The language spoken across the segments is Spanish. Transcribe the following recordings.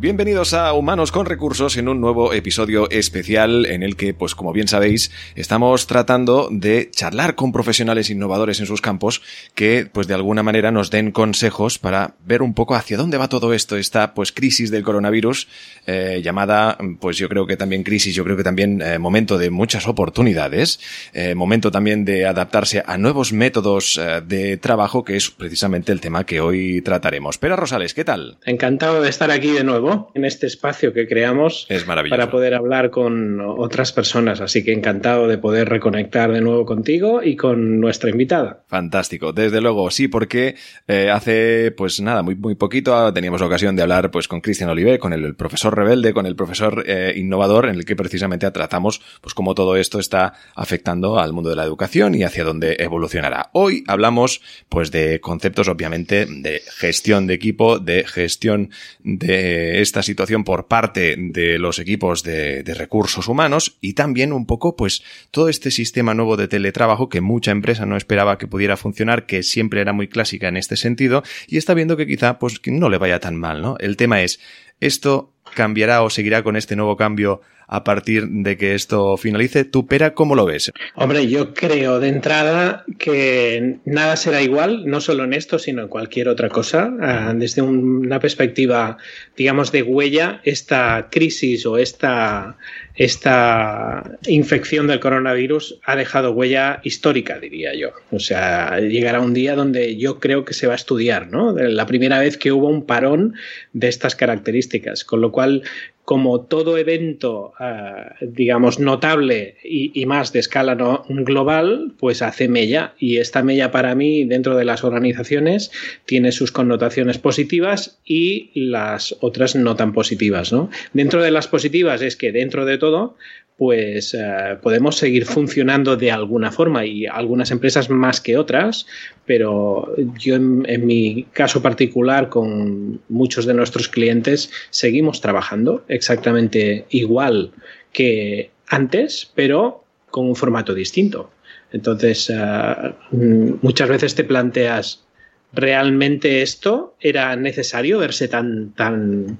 Bienvenidos a Humanos con Recursos en un nuevo episodio especial en el que, pues como bien sabéis, estamos tratando de charlar con profesionales innovadores en sus campos que, pues de alguna manera nos den consejos para ver un poco hacia dónde va todo esto, esta pues crisis del coronavirus, eh, llamada, pues yo creo que también crisis, yo creo que también eh, momento de muchas oportunidades, eh, momento también de adaptarse a nuevos métodos de trabajo, que es precisamente el tema que hoy trataremos. Pero Rosales, ¿qué tal? Encantado de estar aquí de nuevo en este espacio que creamos para poder hablar con otras personas. Así que encantado de poder reconectar de nuevo contigo y con nuestra invitada. Fantástico, desde luego, sí, porque eh, hace pues nada, muy, muy poquito teníamos la ocasión de hablar pues con Cristian Oliver, con el, profesor rebelde, con el profesor eh, innovador, en el que precisamente tratamos pues cómo todo esto está afectando al mundo de la educación y hacia dónde evolucionará. Hoy hablamos pues de conceptos obviamente de gestión de equipo, de gestión de esta situación por parte de los equipos de, recursos humanos y también un poco pues todo este sistema nuevo de teletrabajo que mucha empresa no esperaba que pudiera funcionar, que siempre era muy clásica en este sentido y está viendo que quizá pues no le vaya tan mal, ¿no? El tema es, ¿esto cambiará o seguirá con este nuevo cambio a partir de que esto finalice. ¿Tú, Pera, cómo lo ves? Hombre, yo creo de entrada que nada será igual, no solo en esto, sino en cualquier otra cosa. Ah, desde una perspectiva, digamos, de huella, esta crisis o esta, esta infección del coronavirus ha dejado huella histórica, diría yo. O sea, llegará un día donde yo creo que se va a estudiar, ¿no? La primera vez que hubo un parón de estas características, con lo cual como todo evento, ah, digamos, notable y, más de escala global, pues hace mella. Y esta mella para mí, dentro de las organizaciones, tiene sus connotaciones positivas y las otras no tan positivas. ¿no? Dentro de las positivas es que dentro de todo, pues eh, podemos seguir funcionando de alguna forma y algunas empresas más que otras, pero yo en, mi caso particular con muchos de nuestros clientes seguimos trabajando exactamente igual que antes, pero con un formato distinto. Entonces, eh, muchas veces te planteas, ¿realmente esto era necesario verse tan, tan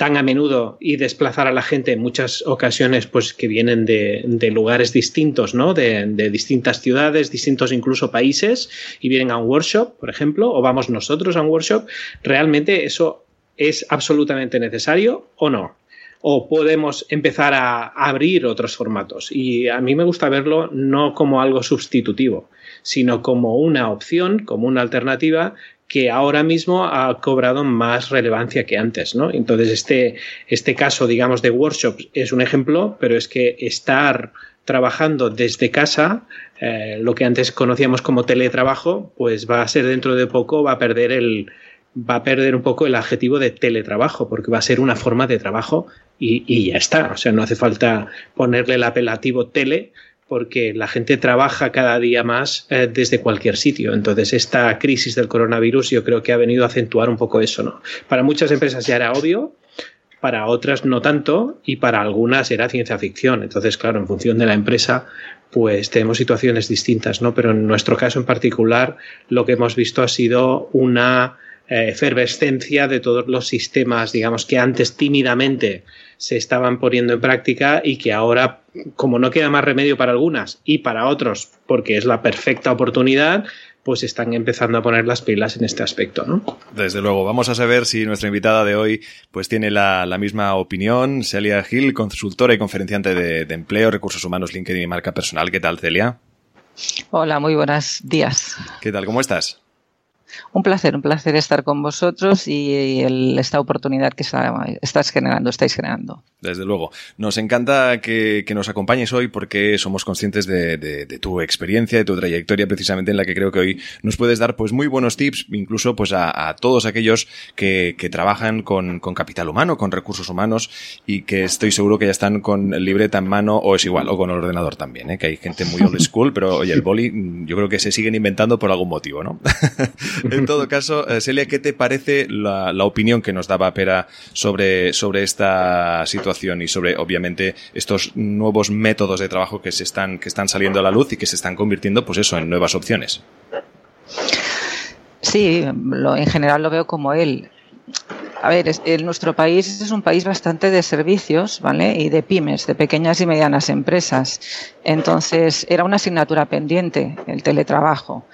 tan a menudo y desplazar a la gente en muchas ocasiones pues que vienen de, lugares distintos, ¿no? De, distintas ciudades, distintos incluso países y vienen a un workshop, por ejemplo, o vamos nosotros a un workshop, ¿realmente eso es absolutamente necesario o no? O podemos empezar a abrir otros formatos. Y a mí me gusta verlo no como algo sustitutivo, sino como una opción, como una alternativa que ahora mismo ha cobrado más relevancia que antes, ¿no? Entonces, este, este caso, digamos, de workshops es un ejemplo, pero es que estar trabajando desde casa, eh, lo que antes conocíamos como teletrabajo, pues va a ser dentro de poco, va a perder el, va a perder un poco el adjetivo de teletrabajo, porque va a ser una forma de trabajo y, y ya está. O sea, no hace falta ponerle el apelativo tele, porque la gente trabaja cada día más eh, desde cualquier sitio. Entonces, esta crisis del coronavirus yo creo que ha venido a acentuar un poco eso, ¿no? Para muchas empresas ya era obvio, para otras no tanto y para algunas era ciencia ficción. Entonces, claro, en función de la empresa, pues tenemos situaciones distintas, ¿no? Pero en nuestro caso en particular, lo que hemos visto ha sido una eh, efervescencia de todos los sistemas, digamos, que antes tímidamente se estaban poniendo en práctica y que ahora, como no queda más remedio para algunas y para otros, porque es la perfecta oportunidad, pues están empezando a poner las pilas en este aspecto, ¿no? Desde luego, vamos a saber si nuestra invitada de hoy pues tiene la, misma opinión. Celia Gil, consultora y conferenciante de, de, empleo, recursos humanos, LinkedIn y marca personal. ¿Qué tal, Celia? Hola, muy buenos días. ¿Qué tal? ¿Cómo estás? Un placer, un placer estar con vosotros y esta oportunidad que estás generando, estáis generando. Desde luego. Nos encanta que, nos acompañes hoy porque somos conscientes de, tu experiencia, de tu trayectoria precisamente en la que creo que hoy nos puedes dar pues muy buenos tips, incluso pues a, todos aquellos que, trabajan con, capital humano, con recursos humanos y que estoy seguro que ya están con libreta en mano o es igual, o con el ordenador también, ¿eh? que hay gente muy old school, pero oye, el boli yo creo que se siguen inventando por algún motivo, ¿no? en todo caso, eh, Celia, ¿qué te parece la, opinión que nos daba Pera sobre, sobre esta situación y sobre, obviamente, estos nuevos métodos de trabajo que se están, que están saliendo a la luz y que se están convirtiendo, pues eso, en nuevas opciones? Sí, en general lo veo como él. A ver, nuestro país es un país bastante de servicios, ¿vale? Y de pymes, de pequeñas y medianas empresas. Entonces, era una asignatura pendiente el teletrabajo.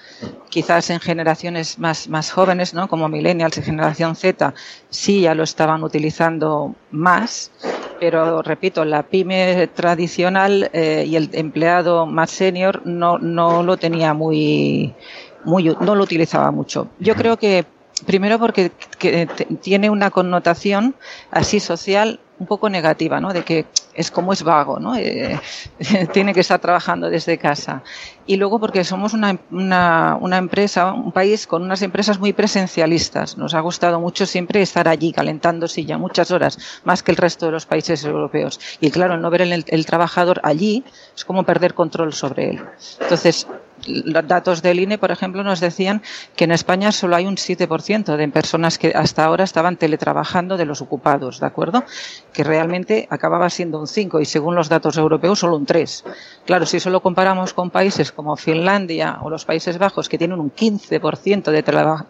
Quizás en generaciones más, más jóvenes, ¿no? Como millennials y generación Z, sí ya lo estaban utilizando más, pero repito, la pyme tradicional eh, y el empleado más senior no, no lo tenía muy, muy, no lo utilizaba mucho. Yo creo que Primero porque tiene una connotación así social un poco negativa, ¿no? De que es como es vago, ¿no? Eh, tiene que estar trabajando desde casa. Y luego porque somos una, una, empresa, un país con unas empresas muy presencialistas. Nos ha gustado mucho siempre estar allí calentando ya muchas horas, más que el resto de los países europeos. Y claro, no ver el trabajador allí es como perder control sobre él. Entonces, los datos del INE, por ejemplo, nos decían que en España solo hay un 7% de personas que hasta ahora estaban teletrabajando de los ocupados, ¿de acuerdo? Que realmente acababa siendo un 5 y según los datos europeos solo un 3. Claro, si solo comparamos con países como Finlandia o los Países Bajos que tienen un 15% de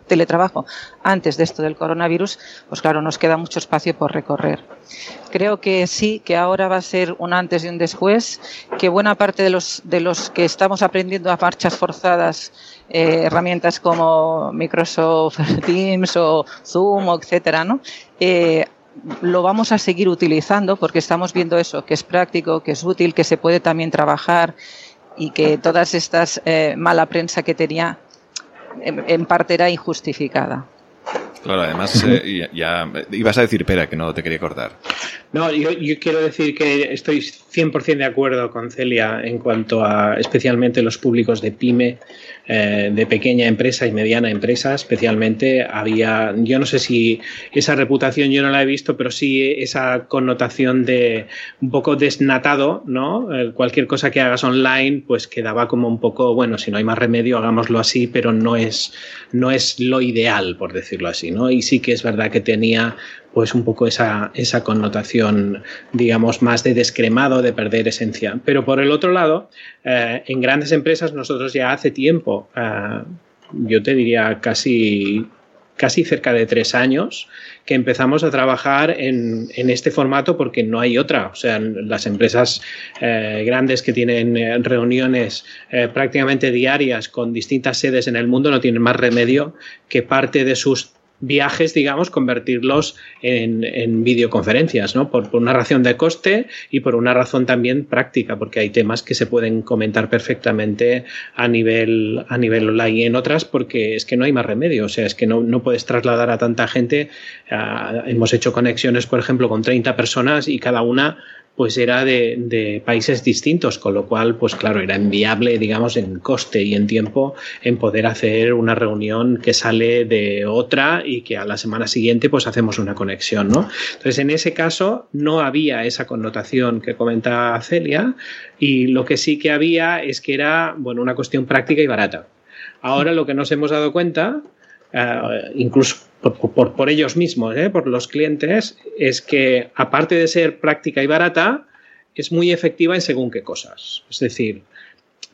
teletrabajo antes de esto del coronavirus, pues claro, nos queda mucho espacio por recorrer. Creo que sí, que ahora va a ser un antes y un después, que buena parte de los, de los que estamos aprendiendo a marchas forzadas eh, herramientas como Microsoft Teams o Zoom, etcétera, ¿no? Eh, lo vamos a seguir utilizando porque estamos viendo eso, que es práctico, que es útil, que se puede también trabajar y que todas estas eh, mala prensa que tenía en parte era injustificada. Claro, además eh, ya, ibas a decir, espera, que no te quería cortar. No, yo, yo, quiero decir que estoy 100% de acuerdo con Celia en cuanto a especialmente los públicos de pyme, eh, de pequeña empresa y mediana empresa, especialmente había, yo no sé si esa reputación yo no la he visto, pero sí esa connotación de un poco desnatado, ¿no? Eh, cualquier cosa que hagas online, pues quedaba como un poco, bueno, si no hay más remedio, hagámoslo así, pero no es, no es lo ideal, por decirlo así, ¿no? Y sí que es verdad que tenía pues un poco esa, esa connotación, digamos, más de descremado, de perder esencia. Pero por el otro lado, eh, en grandes empresas nosotros ya hace tiempo, eh, yo te diría casi casi cerca de tres años que empezamos a trabajar en, este formato porque no hay otra. O sea, las empresas eh, grandes que tienen reuniones prácticamente diarias con distintas sedes en el mundo no tienen más remedio que parte de sus viajes, digamos, convertirlos en, videoconferencias, ¿no? Por, una razón de coste y por una razón también práctica, porque hay temas que se pueden comentar perfectamente a nivel, a nivel online y en otras porque es que no hay más remedio, o sea, es que no, no puedes trasladar a tanta gente. Ah, hemos hecho conexiones, por ejemplo, con 30 personas y cada una pues era de, países distintos, con lo cual, pues claro, era enviable, digamos, en coste y en tiempo en poder hacer una reunión que sale de otra y que a la semana siguiente pues hacemos una conexión, ¿no? Entonces, en ese caso no había esa connotación que comenta Celia y lo que sí que había es que era, bueno, una cuestión práctica y barata. Ahora lo que nos hemos dado cuenta, eh, incluso por, ellos mismos, ¿eh? por los clientes, es que aparte de ser práctica y barata, es muy efectiva en según qué cosas. Es decir,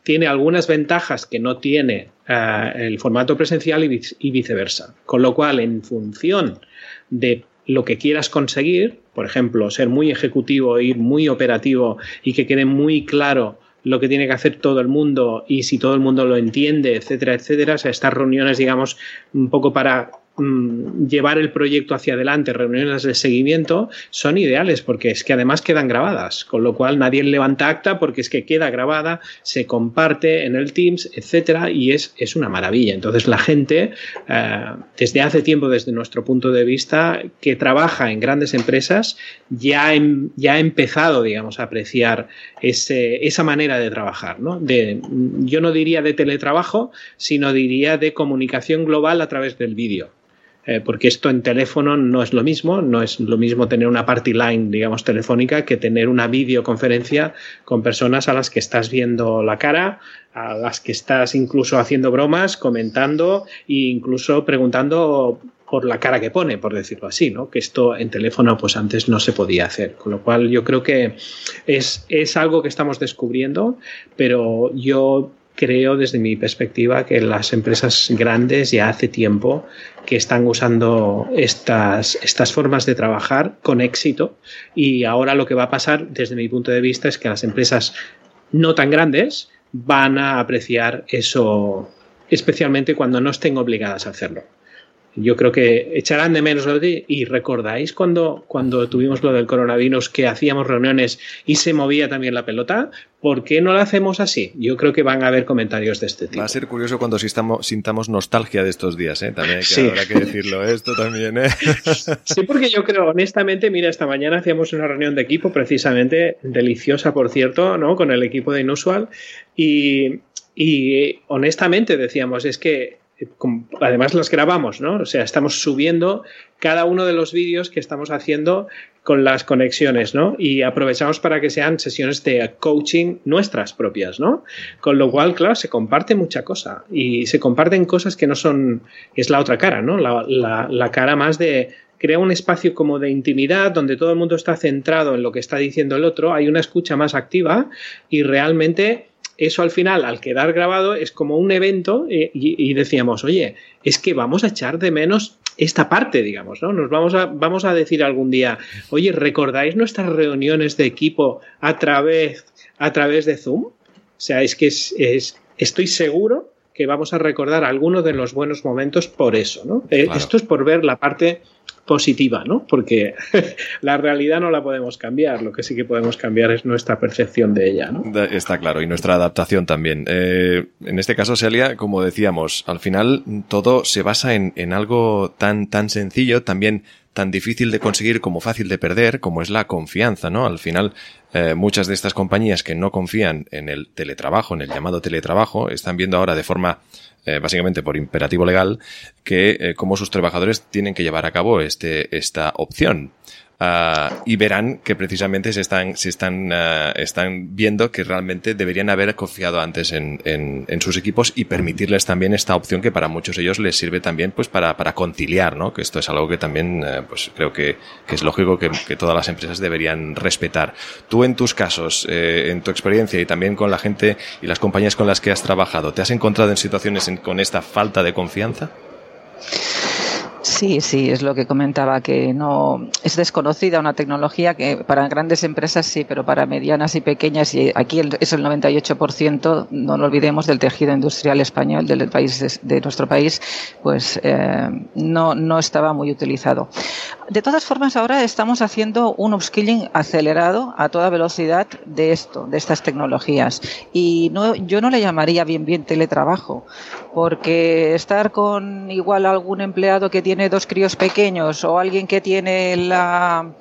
tiene algunas ventajas que no tiene eh, el formato presencial y, viceversa. Con lo cual, en función de lo que quieras conseguir, por ejemplo, ser muy ejecutivo, ir muy operativo y que quede muy claro lo que tiene que hacer todo el mundo y si todo el mundo lo entiende, etcétera, etcétera. O sea, estas reuniones, digamos, un poco para Mm, llevar el proyecto hacia adelante, reuniones de seguimiento, son ideales porque es que además quedan grabadas, con lo cual nadie levanta acta porque es que queda grabada, se comparte en el Teams, etcétera, y es, es una maravilla. Entonces la gente, eh, desde hace tiempo, desde nuestro punto de vista, que trabaja en grandes empresas, ya, ya ha empezado, digamos, a apreciar ese, esa manera de trabajar, ¿no? De, yo no diría de teletrabajo, sino diría de comunicación global a través del vídeo. Eh, porque esto en teléfono no es lo mismo, no es lo mismo tener una party line, digamos, telefónica que tener una videoconferencia con personas a las que estás viendo la cara, a las que estás incluso haciendo bromas, comentando e incluso preguntando por la cara que pone, por decirlo así, ¿no? Que esto en teléfono pues antes no se podía hacer. Con lo cual yo creo que es, es algo que estamos descubriendo, pero yo creo desde mi perspectiva que las empresas grandes ya hace tiempo que están usando estas, estas formas de trabajar con éxito. Y ahora lo que va a pasar desde mi punto de vista es que las empresas no tan grandes van a apreciar eso especialmente cuando no estén obligadas a hacerlo yo creo que echarán de menos lo de y recordáis cuando, cuando tuvimos lo del coronavirus que hacíamos reuniones y se movía también la pelota, ¿por qué no lo hacemos así? Yo creo que van a haber comentarios de este tipo. Va a ser curioso cuando sintamos nostalgia de estos días, ¿eh? También que, habrá que decirlo esto también, ¿eh? Sí, porque yo creo, honestamente, mira, esta mañana hacíamos una reunión de equipo precisamente deliciosa, por cierto, ¿no? Con el equipo de Inusual y, y honestamente decíamos, es que además las grabamos, ¿no? O sea, estamos subiendo cada uno de los vídeos que estamos haciendo con las conexiones, ¿no? Y aprovechamos para que sean sesiones de coaching nuestras propias, ¿no? Con lo cual, claro, se comparte mucha cosa y se comparten cosas que no son, es la otra cara, ¿no? La, la cara más de crea un espacio como de intimidad donde todo el mundo está centrado en lo que está diciendo el otro, hay una escucha más activa y realmente eso al final, al quedar grabado, es como un evento eh, y, decíamos, oye, es que vamos a echar de menos esta parte, digamos, ¿no? Nos vamos a, vamos a decir algún día, oye, ¿recordáis nuestras reuniones de equipo a través, a través de Zoom? O sea, es que es, estoy seguro que vamos a recordar algunos de los buenos momentos por eso, ¿no? Eh, esto es por ver la parte positiva, ¿no? Porque la realidad no la podemos cambiar, lo que sí que podemos cambiar es nuestra percepción de ella, ¿no? Está claro, y nuestra adaptación también. Eh, en este caso, Celia, como decíamos, al final todo se basa en, en algo tan, tan sencillo, también tan difícil de conseguir como fácil de perder, como es la confianza, ¿no? Al final, eh, muchas de estas compañías que no confían en el teletrabajo, en el llamado teletrabajo, están viendo ahora de forma eh, básicamente por imperativo legal, que eh, como sus trabajadores tienen que llevar a cabo este, esta opción. Ah, y verán que precisamente se están, se están, ah, están viendo que realmente deberían haber confiado antes en, en, en, sus equipos y permitirles también esta opción que para muchos ellos les sirve también pues para, para conciliar, ¿no? Que esto es algo que también eh, pues creo que, que, es lógico que, que, todas las empresas deberían respetar. Tú en tus casos, eh, en tu experiencia y también con la gente y las compañías con las que has trabajado, ¿te has encontrado en situaciones con esta falta de confianza? Sí, sí, es lo que comentaba, que no es desconocida una tecnología que para grandes empresas sí, pero para medianas y pequeñas, y aquí es el 98%, no lo olvidemos, del tejido industrial español, del país de, nuestro país, pues eh, no, no estaba muy utilizado. De todas formas, ahora estamos haciendo un upskilling acelerado a toda velocidad de esto, de estas tecnologías. Y no, yo no le llamaría bien bien teletrabajo, porque estar con igual algún empleado que tiene dos críos pequeños o alguien que tiene la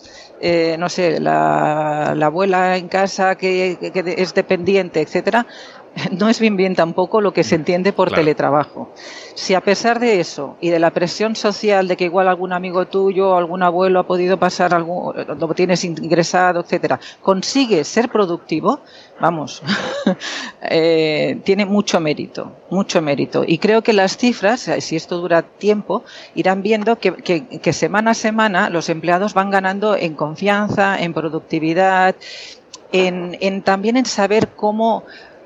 eh, no sé, la, abuela en casa que, es dependiente, etcétera, no es bien bien tampoco lo que se entiende por teletrabajo. Si a pesar de eso y de la presión social de que igual algún amigo tuyo o algún abuelo ha podido pasar algún, lo tienes ingresado, etcétera, consigue ser productivo, vamos, eh, tiene mucho mérito, mucho mérito. Y creo que las cifras, eh, si esto dura tiempo, irán viendo que, que semana a semana los empleados van ganando en confianza, en productividad, en, en también en saber cómo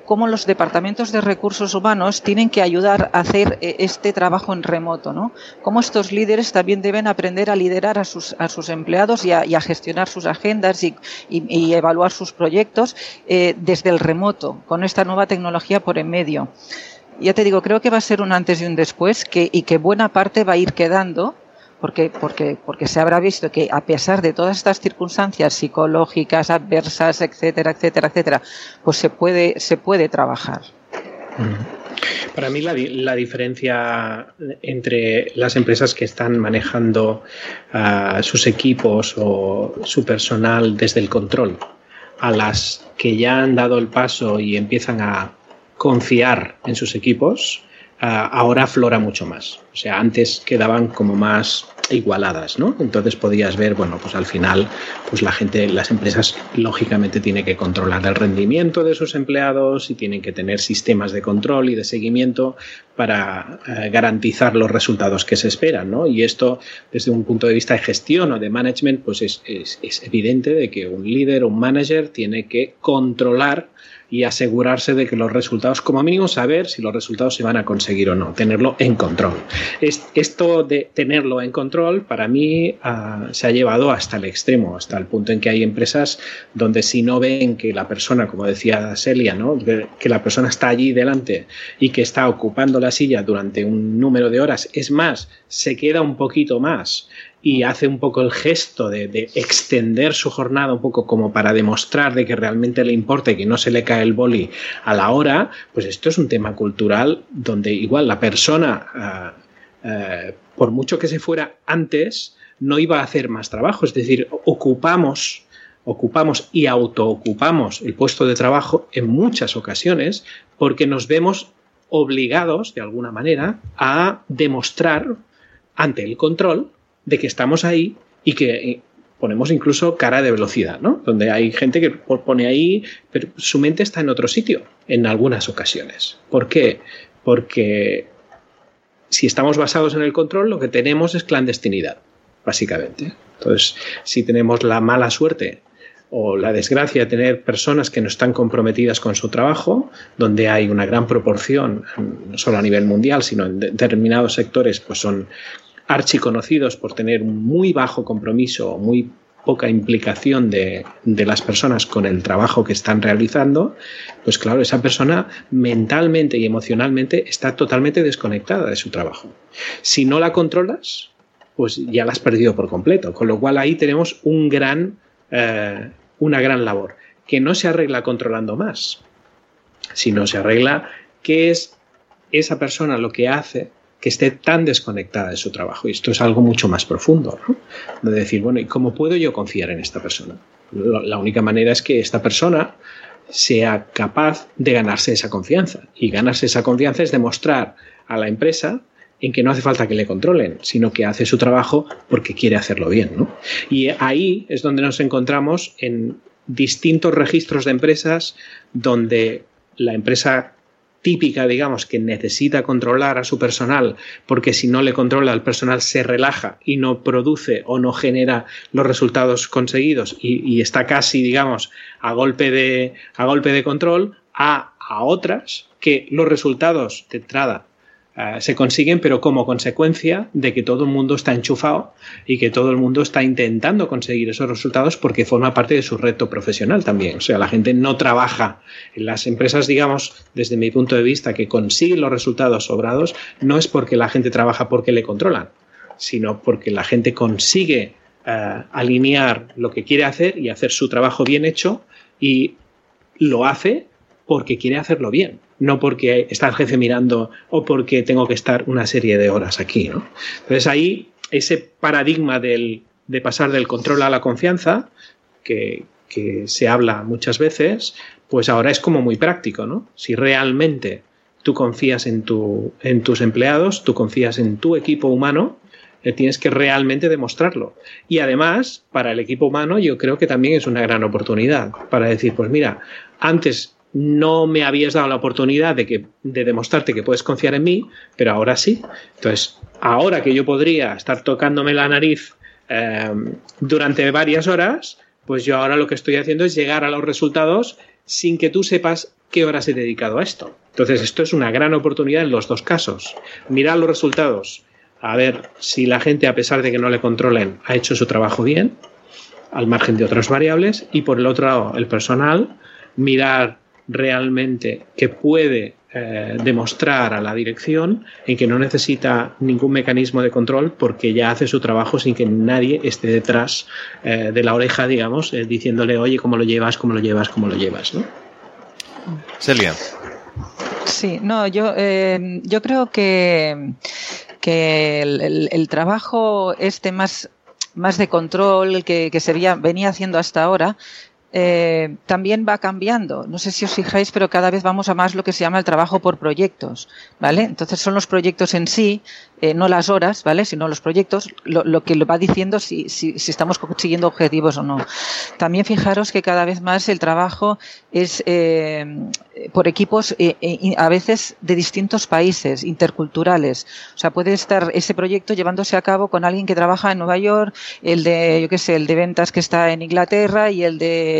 cómo los departamentos de recursos humanos tienen que ayudar a hacer eh, este trabajo en remoto, ¿no? Cómo estos líderes también deben aprender a liderar a sus, a sus empleados y a, gestionar sus agendas y, evaluar sus proyectos eh, desde el remoto, con esta nueva tecnología por en medio. Ya te digo, creo que va a ser un antes y un después que, y que buena parte va a ir quedando porque, porque, porque se habrá visto que a pesar de todas estas circunstancias psicológicas, adversas, etcétera, etcétera, etcétera, pues se puede, se puede trabajar. Para mí la, la, diferencia entre las empresas que están manejando uh, sus equipos o su personal desde el control a las que ya han dado el paso y empiezan a confiar en sus equipos, ahora aflora mucho más. O sea, antes quedaban como más igualadas, ¿no? Entonces podías ver, bueno, pues al final, pues la gente, las empresas lógicamente tienen que controlar el rendimiento de sus empleados y tienen que tener sistemas de control y de seguimiento para eh, garantizar los resultados que se esperan, ¿no? Y esto, desde un punto de vista de gestión o de management, pues es, es, es evidente de que un líder un manager tiene que controlar y asegurarse de que los resultados, como mínimo saber si los resultados se van a conseguir o no, tenerlo en control. Esto de tenerlo en control para mí ah, se ha llevado hasta el extremo, hasta el punto en que hay empresas donde si no ven que la persona, como decía Celia, ¿no? que la persona está allí delante y que está ocupando la silla durante un número de horas, es más, se queda un poquito más y hace un poco el gesto de, extender su jornada un poco como para demostrar de que realmente le importa y que no se le cae el boli a la hora, pues esto es un tema cultural donde igual la persona, ah, ah, por mucho que se fuera antes, no iba a hacer más trabajo, es decir, ocupamos ocupamos y autoocupamos el puesto de trabajo en muchas ocasiones porque nos vemos obligados, de alguna manera, a demostrar ante el control de que estamos ahí y que eh, ponemos incluso cara de velocidad, ¿no? Donde hay gente que pone ahí, pero su mente está en otro sitio en algunas ocasiones. ¿Por qué? Porque si estamos basados en el control, lo que tenemos es clandestinidad, básicamente. Entonces, si tenemos la mala suerte o la desgracia de tener personas que no están comprometidas con su trabajo, donde hay una gran proporción, no solo a nivel mundial, sino en determinados sectores, pues son archiconocidos por tener muy bajo compromiso, muy poca implicación de, las personas con el trabajo que están realizando, pues claro, esa persona mentalmente y emocionalmente está totalmente desconectada de su trabajo. Si no la controlas, pues ya la has perdido por completo. Con lo cual ahí tenemos un gran, eh, una gran labor, que no se arregla controlando más, sino se arregla qué es esa persona lo que hace que esté tan desconectada de su trabajo. Y esto es algo mucho más profundo, ¿no? De decir, bueno, ¿y cómo puedo yo confiar en esta persona? La única manera es que esta persona sea capaz de ganarse esa confianza. Y ganarse esa confianza es demostrar a la empresa en que no hace falta que le controlen, sino que hace su trabajo porque quiere hacerlo bien. ¿no? Y ahí es donde nos encontramos en distintos registros de empresas donde la empresa típica, digamos, que necesita controlar a su personal, porque si no le controla el personal se relaja y no produce o no genera los resultados conseguidos y, está casi, digamos, a golpe de, a golpe de control, a, a otras que los resultados de entrada eh, se consiguen, pero como consecuencia de que todo el mundo está enchufado y que todo el mundo está intentando conseguir esos resultados porque forma parte de su reto profesional también. O sea, la gente no trabaja en las empresas, digamos, desde mi punto de vista, que consiguen los resultados sobrados, no es porque la gente trabaja porque le controlan, sino porque la gente consigue eh, alinear lo que quiere hacer y hacer su trabajo bien hecho y lo hace porque quiere hacerlo bien no porque está el jefe mirando o porque tengo que estar una serie de horas aquí. ¿no? Entonces ahí ese paradigma del, de pasar del control a la confianza, que, que, se habla muchas veces, pues ahora es como muy práctico. ¿no? Si realmente tú confías en, tu, en tus empleados, tú confías en tu equipo humano, eh, tienes que realmente demostrarlo. Y además, para el equipo humano, yo creo que también es una gran oportunidad para decir, pues mira, antes no me habías dado la oportunidad de, que, de demostrarte que puedes confiar en mí, pero ahora sí. Entonces, ahora que yo podría estar tocándome la nariz eh, durante varias horas, pues yo ahora lo que estoy haciendo es llegar a los resultados sin que tú sepas qué horas he dedicado a esto. Entonces, esto es una gran oportunidad en los dos casos. Mirar los resultados, a ver si la gente, a pesar de que no le controlen, ha hecho su trabajo bien, al margen de otras variables, y por el otro lado, el personal, mirar realmente que puede eh, demostrar a la dirección en que no necesita ningún mecanismo de control porque ya hace su trabajo sin que nadie esté detrás eh, de la oreja, digamos, eh, diciéndole, oye, ¿cómo lo llevas? ¿Cómo lo llevas? ¿Cómo lo llevas? ¿no? Celia. Sí, no, yo, yo creo que, que el, trabajo este más, más de control que, que se venía haciendo hasta ahora eh, también va cambiando. No sé si os fijáis, pero cada vez vamos a más lo que se llama el trabajo por proyectos, ¿vale? Entonces son los proyectos en sí, eh, no las horas, ¿vale? Sino los proyectos, lo, que lo va diciendo si, si, si, estamos consiguiendo objetivos o no. También fijaros que cada vez más el trabajo es eh, por equipos a veces de distintos países, interculturales. O sea, puede estar ese proyecto llevándose a cabo con alguien que trabaja en Nueva York, el de, yo qué sé, el de ventas que está en Inglaterra y el de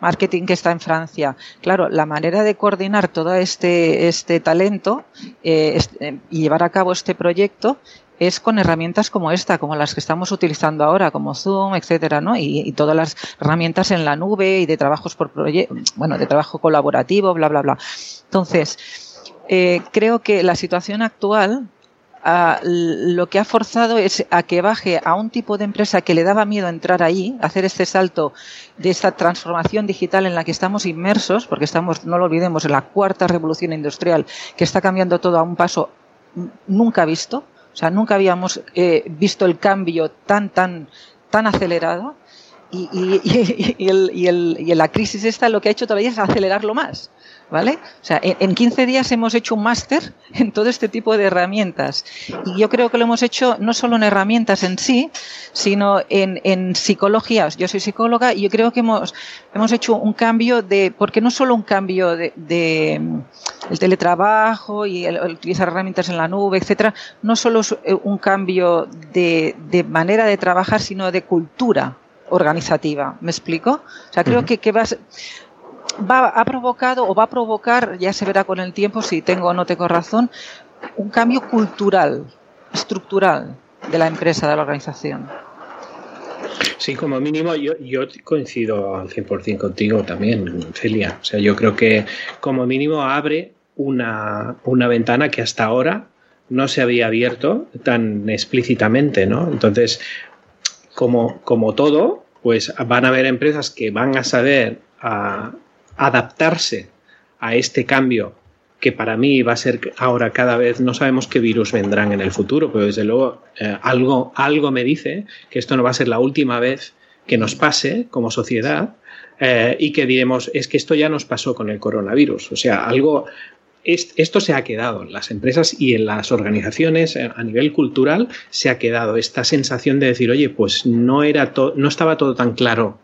marketing que está en Francia. Claro, la manera de coordinar todo este, este talento eh, eh, y llevar a cabo este proyecto es con herramientas como esta, como las que estamos utilizando ahora, como Zoom, etcétera, ¿no? Y, todas las herramientas en la nube y de trabajos por proyecto, bueno, de trabajo colaborativo, bla, bla, bla. Entonces, eh, creo que la situación actual lo que ha forzado es a que baje a un tipo de empresa que le daba miedo entrar ahí, hacer este salto de esta transformación digital en la que estamos inmersos, porque estamos, no lo olvidemos, en la cuarta revolución industrial que está cambiando todo a un paso nunca visto. O sea, nunca habíamos eh, visto el cambio tan, tan, tan acelerado. Y, y, y, y, la crisis esta lo que ha hecho todavía es acelerarlo más. ¿Vale? O sea, en, 15 días hemos hecho un máster en todo este tipo de herramientas. Y yo creo que lo hemos hecho no solo en herramientas en sí, sino en, en psicología. Yo soy psicóloga y yo creo que hemos, hemos hecho un cambio de, porque no solo un cambio de, de el teletrabajo y el, utilizar herramientas en la nube, etcétera, no solo es eh, un cambio de, de manera de trabajar, sino de cultura organizativa. ¿Me explico? O sea, creo que, que vas, va, ha provocado o va a provocar, ya se verá con el tiempo si tengo o no tengo razón, un cambio cultural, estructural de la empresa, de la organización. Sí, como mínimo yo, yo coincido al 100% contigo también, Celia. O sea, yo creo que como mínimo abre una, una ventana que hasta ahora no se había abierto tan explícitamente, ¿no? Entonces, como, como todo, pues van a haber empresas que van a saber a, adaptarse a este cambio que para mí va a ser ahora cada vez, no sabemos qué virus vendrán en el futuro, pero desde luego eh, algo, algo me dice que esto no va a ser la última vez que nos pase como sociedad eh, y que diremos, es que esto ya nos pasó con el coronavirus. O sea, algo, esto se ha quedado en las empresas y en las organizaciones eh, a nivel cultural se ha quedado esta sensación de decir, oye, pues no, era no estaba todo tan claro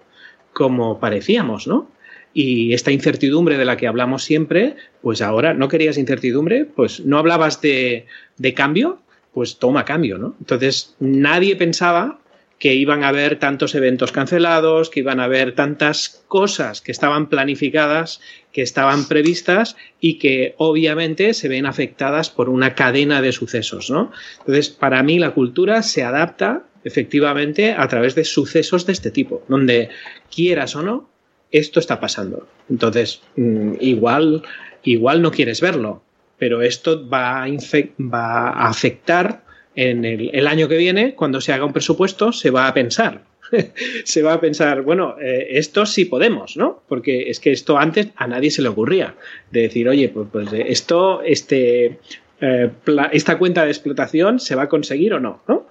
como parecíamos, ¿no? Y esta incertidumbre de la que hablamos siempre, pues ahora no querías incertidumbre, pues no hablabas de, de cambio, pues toma cambio, ¿no? Entonces nadie pensaba que iban a haber tantos eventos cancelados, que iban a haber tantas cosas que estaban planificadas, que estaban previstas y que obviamente se ven afectadas por una cadena de sucesos, ¿no? Entonces, para mí la cultura se adapta efectivamente a través de sucesos de este tipo, donde quieras o no, esto está pasando. Entonces, mm, igual, igual no quieres verlo, pero esto va a, va afectar en el, año que viene, cuando se haga un presupuesto, se va a pensar. se va a pensar, bueno, eh, esto sí podemos, ¿no? Porque es que esto antes a nadie se le ocurría. De decir, oye, pues, pues esto, este, eh, esta cuenta de explotación se va a conseguir o no, ¿no?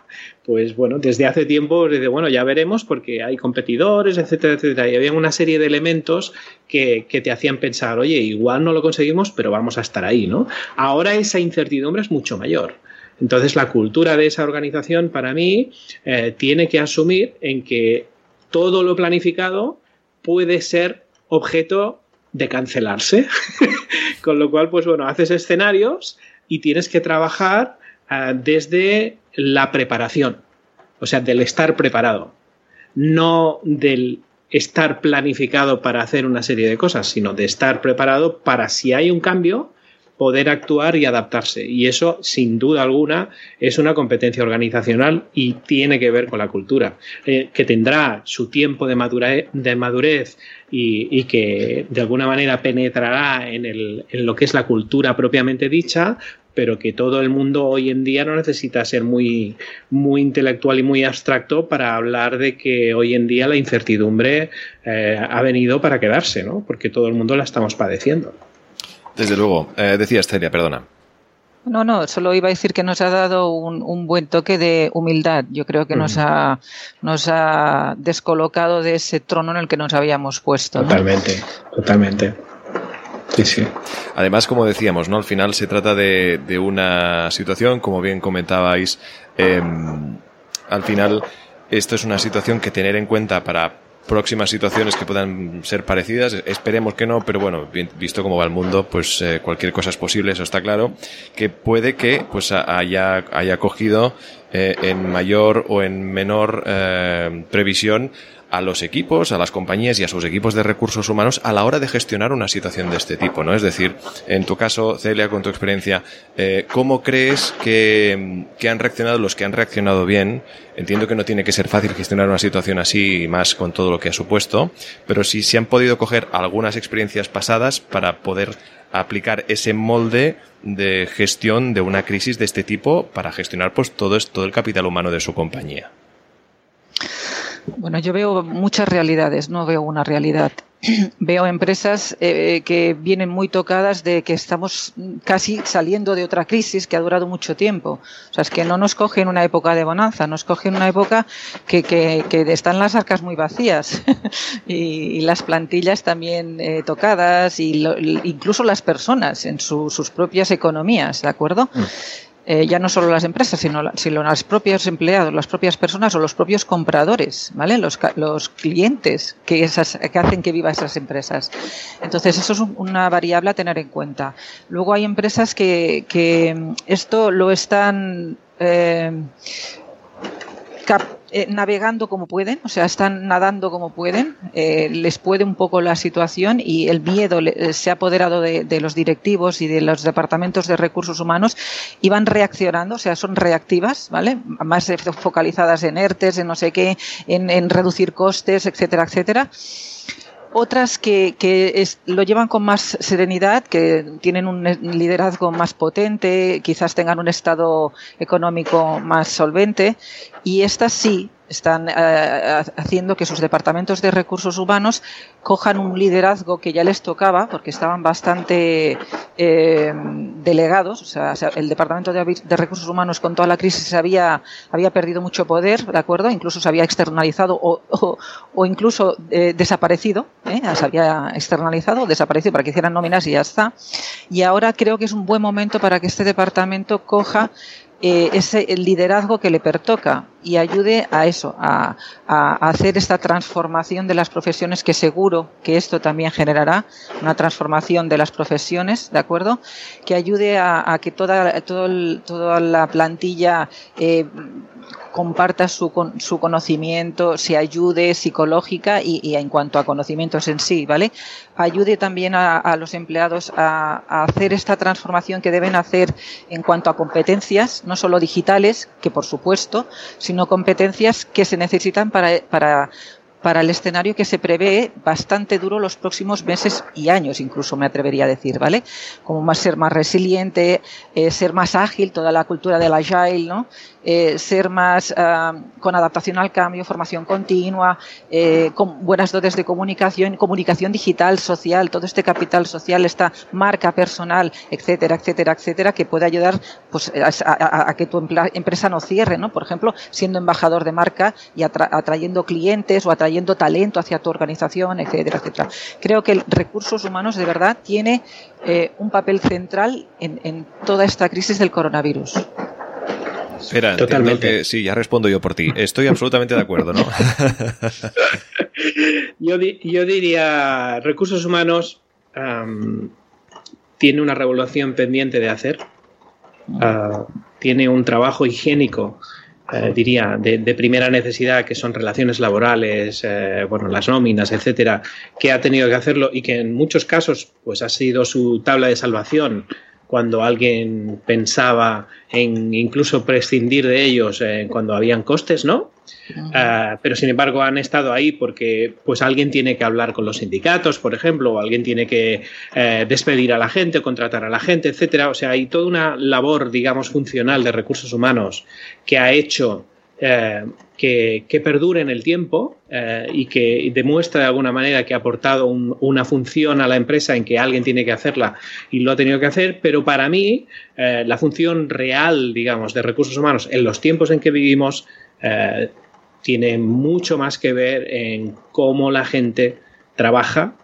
Pues bueno, desde hace tiempo, desde, bueno, ya veremos porque hay competidores, etcétera, etcétera, y había una serie de elementos que, que, te hacían pensar, oye, igual no lo conseguimos, pero vamos a estar ahí, ¿no? Ahora esa incertidumbre es mucho mayor. Entonces la cultura de esa organización, para mí, eh, tiene que asumir en que todo lo planificado puede ser objeto de cancelarse. Con lo cual, pues bueno, haces escenarios y tienes que trabajar uh, desde la preparación, o sea, del estar preparado, no del estar planificado para hacer una serie de cosas, sino de estar preparado para si hay un cambio, poder actuar y adaptarse. Y eso, sin duda alguna, es una competencia organizacional y tiene que ver con la cultura, eh, que tendrá su tiempo de, madurez, y, que de alguna manera penetrará en lo que es la cultura propiamente dicha, pero que todo el mundo hoy en día no necesita ser muy, muy intelectual y muy abstracto para hablar de que hoy en día la incertidumbre eh, ha venido para quedarse, ¿no? Porque todo el mundo la estamos padeciendo. Desde luego. Eh, decía Estelia, perdona. No, no, solo iba a decir que nos ha dado un, buen toque de humildad. Yo creo que nos, ha, nos ha descolocado de ese trono en el que nos habíamos puesto. Totalmente, totalmente. Sí, sí. Además, como decíamos, ¿no? Al final se trata de, una situación, como bien comentabais, em, al final esto es una situación que tener en cuenta para próximas situaciones que puedan ser parecidas. Esperemos que no, pero bueno, visto cómo va el mundo, pues eh, cualquier cosa es posible, eso está claro. Que puede que pues haya, haya cogido eh, en mayor o en menor eh, previsión a los equipos, a las compañías y a sus equipos de recursos humanos a la hora de gestionar una situación de este tipo, ¿no? Es decir, en tu caso, Celia, con tu experiencia, eh, ¿cómo crees que, que, han reaccionado los que han reaccionado bien? Entiendo que no tiene que ser fácil gestionar una situación así, más con todo lo que ha supuesto, pero si se han podido coger algunas experiencias pasadas para poder aplicar ese molde de gestión de una crisis de este tipo para gestionar pues todo, todo el capital humano de su compañía. Bueno, yo veo muchas realidades, no veo una realidad. veo empresas eh, que vienen muy tocadas de que estamos casi saliendo de otra crisis que ha durado mucho tiempo. O sea, es que no nos cogen una época de bonanza, nos cogen una época que, que, están las arcas muy vacías y, las plantillas también eh, tocadas y incluso las personas en sus propias economías, ¿de acuerdo? Mm. Eh, ya no solo las empresas, sino, sino los propios empleados, las propias personas o los propios compradores, ¿vale? Los, los clientes que, esas, que hacen que viva esas empresas. Entonces, eso es una variable a tener en cuenta. Luego hay empresas que, que esto lo están eh, eh, navegando como pueden, o sea, están nadando como pueden, eh, les puede un poco la situación y el miedo eh, se ha apoderado de, los directivos y de los departamentos de recursos humanos y van reaccionando, o sea, son reactivas, ¿vale? Más focalizadas en ERTES, en no sé qué, en, en reducir costes, etcétera, etcétera otras que, que lo llevan con más serenidad, que tienen un liderazgo más potente, quizás tengan un estado económico más solvente, y estas sí están eh, haciendo que sus departamentos de recursos humanos cojan un liderazgo que ya les tocaba, porque estaban bastante eh, delegados. O sea, el departamento de, recursos humanos con toda la crisis había, había perdido mucho poder, ¿de acuerdo? Incluso se había externalizado o, o, incluso eh, desaparecido. Se había externalizado o desaparecido para que hicieran nóminas y ya está. Y ahora creo que es un buen momento para que este departamento coja eh, ese el liderazgo que le pertoca y ayude a eso, a, hacer esta transformación de las profesiones que seguro que esto también generará una transformación de las profesiones, ¿de acuerdo? Que ayude a, que toda, toda la plantilla eh, comparta su, su conocimiento, se ayude psicológica y, en cuanto a conocimientos en sí, ¿vale? Ayude también a, los empleados a, hacer esta transformación que deben hacer en cuanto a competencias, no solo digitales, que por supuesto, sino competencias que se necesitan para, para para el escenario que se prevé bastante duro los próximos meses y años, incluso me atrevería a decir, ¿vale? Como ser más resiliente, eh, ser más ágil, toda la cultura del agile, ¿no? Eh, ser más ah, con adaptación al cambio, formación continua, eh, con buenas dotes de comunicación, comunicación digital, social, todo este capital social, esta marca personal, etcétera, etcétera, etcétera, que puede ayudar pues, a, que tu empresa no cierre, ¿no? Por ejemplo, siendo embajador de marca y atrayendo clientes o atrayendo talento hacia tu organización, etcétera, etcétera. Creo que el recursos humanos de verdad tiene eh, un papel central en, en toda esta crisis del coronavirus. Espera, Totalmente. sí, ya respondo yo por ti. Estoy absolutamente de acuerdo, ¿no? yo, yo, diría, recursos humanos tiene una revolución pendiente de hacer. Ah, tiene un trabajo higiénico, eh, diría, de, primera necesidad, que son relaciones laborales, eh, bueno, las nóminas, etcétera, que ha tenido que hacerlo y que en muchos casos, pues ha sido su tabla de salvación cuando alguien pensaba en incluso prescindir de ellos eh, cuando habían costes, ¿no? Ah, pero sin embargo han estado ahí porque pues alguien tiene que hablar con los sindicatos, por ejemplo, o alguien tiene que eh, despedir a la gente, contratar a la gente, etcétera. O sea, hay toda una labor, digamos, funcional de recursos humanos que ha hecho eh, que, perdure en el tiempo eh, y que demuestre de alguna manera que ha aportado un, una función a la empresa en que alguien tiene que hacerla y lo ha tenido que hacer, pero para mí eh, la función real, digamos, de recursos humanos en los tiempos en que vivimos tiene mucho más que ver en cómo la gente trabaja,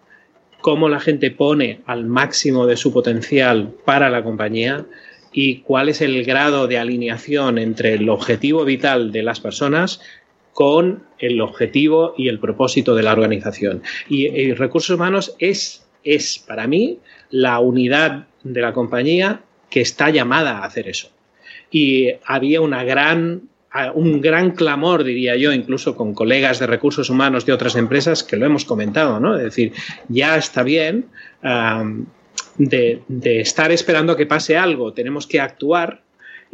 cómo la gente pone al máximo de su potencial para la compañía y cuál es el grado de alineación entre el objetivo vital de las personas con el objetivo y el propósito de la organización. Y, y recursos humanos es, es, para mí, la unidad de la compañía que está llamada a hacer eso. Y había una gran un gran clamor, diría yo, incluso con colegas de recursos humanos de otras empresas que lo hemos comentado, ¿no? Es decir, ya está bien de, de, estar esperando a que pase algo, tenemos que actuar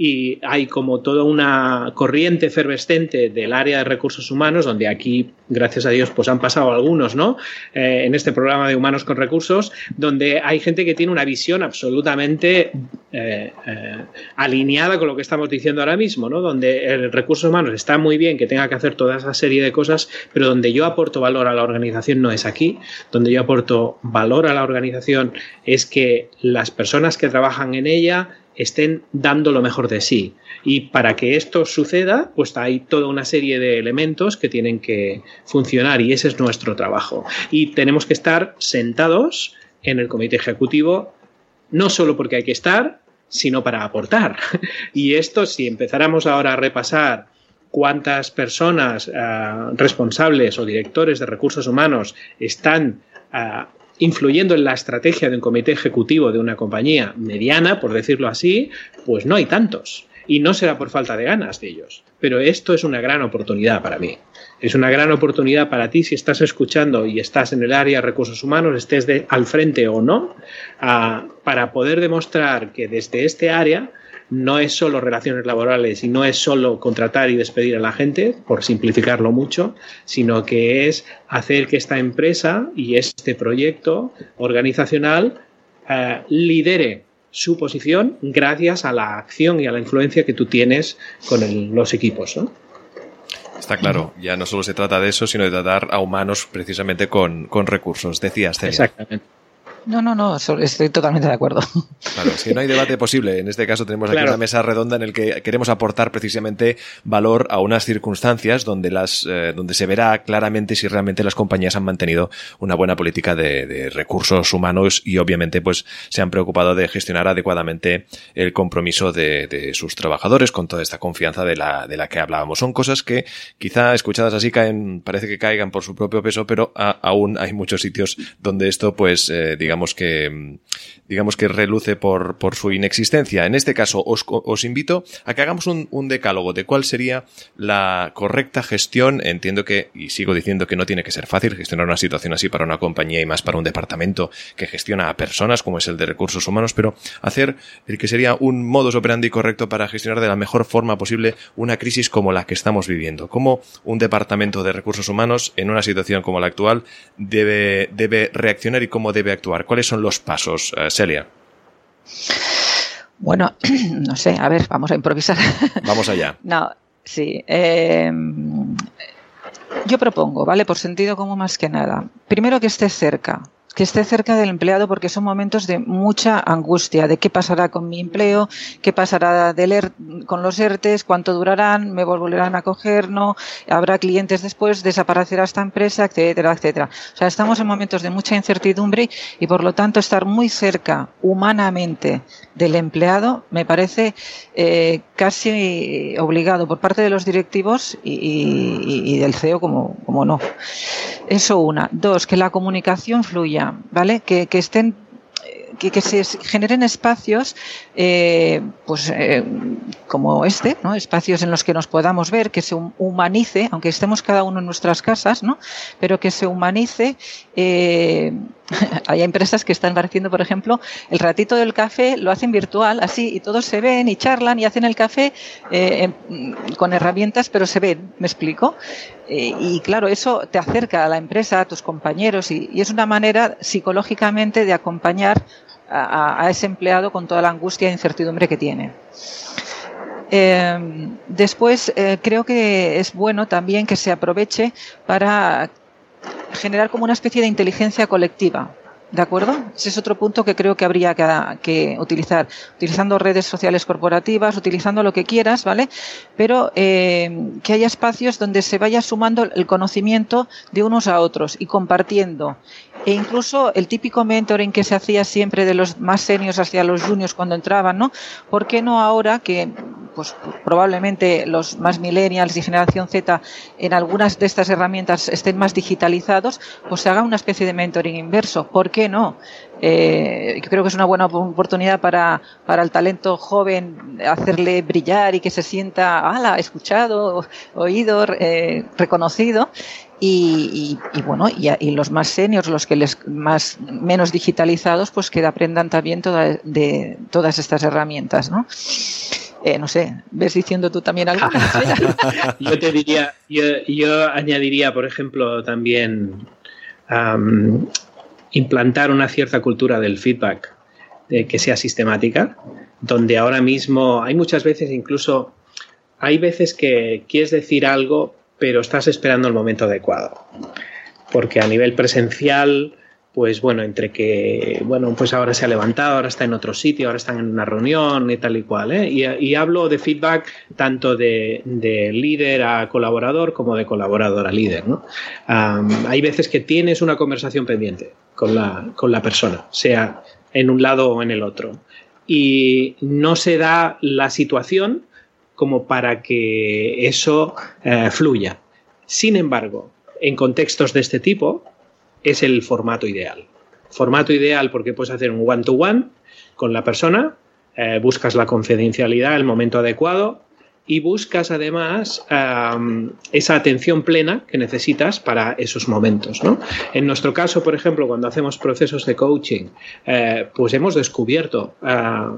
y hay como toda una corriente efervescente del área de recursos humanos, donde aquí, gracias a Dios, pues han pasado algunos, ¿no? Eh, en este programa de Humanos con Recursos, donde hay gente que tiene una visión absolutamente eh, eh, alineada con lo que estamos diciendo ahora mismo, ¿no? Donde el recursos humanos está muy bien que tenga que hacer toda esa serie de cosas, pero donde yo aporto valor a la organización no es aquí, donde yo aporto valor a la organización es que las personas que trabajan en ella estén dando lo mejor de sí. Y para que esto suceda, pues hay toda una serie de elementos que tienen que funcionar y ese es nuestro trabajo. Y tenemos que estar sentados en el comité ejecutivo, no solo porque hay que estar, sino para aportar. Y esto, si empezáramos ahora a repasar cuántas personas uh, responsables o directores de recursos humanos están uh, influyendo en la estrategia de un comité ejecutivo de una compañía mediana, por decirlo así, pues no hay tantos. Y no será por falta de ganas de ellos. Pero esto es una gran oportunidad para mí. Es una gran oportunidad para ti si estás escuchando y estás en el área de recursos humanos, estés de, al frente o no, a, para poder demostrar que desde este área no es solo relaciones laborales y no es solo contratar y despedir a la gente, por simplificarlo mucho, sino que es hacer que esta empresa y este proyecto organizacional eh, lidere su posición gracias a la acción y a la influencia que tú tienes con el, los equipos. ¿no? Está claro, ya no solo se trata de eso, sino de tratar a humanos precisamente con, con recursos. Decías, Celia. Exactamente. No, no, no, estoy totalmente de acuerdo. Claro, es que no hay debate posible. En este caso tenemos aquí claro. una mesa redonda en el que queremos aportar precisamente valor a unas circunstancias donde las, eh, donde se verá claramente si realmente las compañías han mantenido una buena política de, de, recursos humanos y obviamente pues se han preocupado de gestionar adecuadamente el compromiso de, de, sus trabajadores con toda esta confianza de la, de la que hablábamos. Son cosas que quizá escuchadas así caen, parece que caigan por su propio peso, pero a, aún hay muchos sitios donde esto pues eh, digamos digamos que, digamos que reluce por, por su inexistencia. En este caso, os, os invito a que hagamos un, un, decálogo de cuál sería la correcta gestión. Entiendo que, y sigo diciendo que no tiene que ser fácil gestionar una situación así para una compañía y más para un departamento que gestiona a personas, como es el de recursos humanos, pero hacer el que sería un modus operandi correcto para gestionar de la mejor forma posible una crisis como la que estamos viviendo. Cómo un departamento de recursos humanos en una situación como la actual debe, debe reaccionar y cómo debe actuar. ¿Cuáles son los pasos, uh, Celia? Bueno, no sé, a ver, vamos a improvisar. Vamos allá. no, sí. Eh, yo propongo, ¿vale? Por sentido como más que nada. Primero que esté cerca, que esté cerca del empleado porque son momentos de mucha angustia, de qué pasará con mi empleo, qué pasará del ER, con los ERTES, cuánto durarán, me volverán a coger, no, habrá clientes después, desaparecerá esta empresa, etcétera, etcétera. O sea, estamos en momentos de mucha incertidumbre y por lo tanto estar muy cerca humanamente del empleado me parece eh, casi obligado por parte de los directivos y, y, del CEO como, como no. Eso una. Dos, que la comunicación fluya, ¿vale? Que, que estén que, que, se generen espacios eh, pues eh, como este, ¿no? espacios en los que nos podamos ver, que se humanice, aunque estemos cada uno en nuestras casas, ¿no? pero que se humanice. Eh, hay empresas que están haciendo, por ejemplo, el ratito del café lo hacen virtual, así, y todos se ven y charlan y hacen el café eh, con herramientas, pero se ven, ¿me explico? Eh, y claro, eso te acerca a la empresa, a tus compañeros, y, es una manera psicológicamente de acompañar a, ese empleado con toda la angustia e incertidumbre que tiene. Eh, después, eh, creo que es bueno también que se aproveche para generar como una especie de inteligencia colectiva. ¿De acuerdo? Ese es otro punto que creo que habría que, utilizar. Utilizando redes sociales corporativas, utilizando lo que quieras, ¿vale? Pero eh, que haya espacios donde se vaya sumando el conocimiento de unos a otros y compartiendo. E incluso el típico mentoring que se hacía siempre de los más seniors hacia los juniors cuando entraban, ¿no? ¿Por qué no ahora que pues probablemente los más millennials y generación Z en algunas de estas herramientas estén más digitalizados, pues se haga una especie de mentoring inverso. ¿Por qué no? Eh, creo que es una buena oportunidad para, para el talento joven hacerle brillar y que se sienta ala, escuchado, oído, reconocido. Y, bueno, y, los más seniors, los que les más menos digitalizados, pues que aprendan también de todas estas herramientas, ¿no? Eh, no sé, ¿ves diciendo tú también algo? yo te diría, yo, añadiría, por ejemplo, también implantar una cierta cultura del feedback que sea sistemática, donde ahora mismo hay muchas veces incluso, hay veces que quieres decir algo, pero estás esperando el momento adecuado. Porque a nivel presencial pues bueno, entre que, bueno, pues ahora se ha levantado, ahora está en otro sitio, ahora están en una reunión y tal y cual, ¿eh? y, hablo de feedback tanto de, líder a colaborador como de colaborador a líder, ¿no? hay veces que tienes una conversación pendiente con la, con la persona, sea en un lado o en el otro, y no se da la situación como para que eso eh, fluya. Sin embargo, en contextos de este tipo, es el formato ideal. Formato ideal porque puedes hacer un one-to-one con la persona, eh, buscas la confidencialidad, el momento adecuado y buscas además esa atención plena que necesitas para esos momentos. En nuestro caso, por ejemplo, cuando hacemos procesos de coaching, eh, pues hemos descubierto, ah,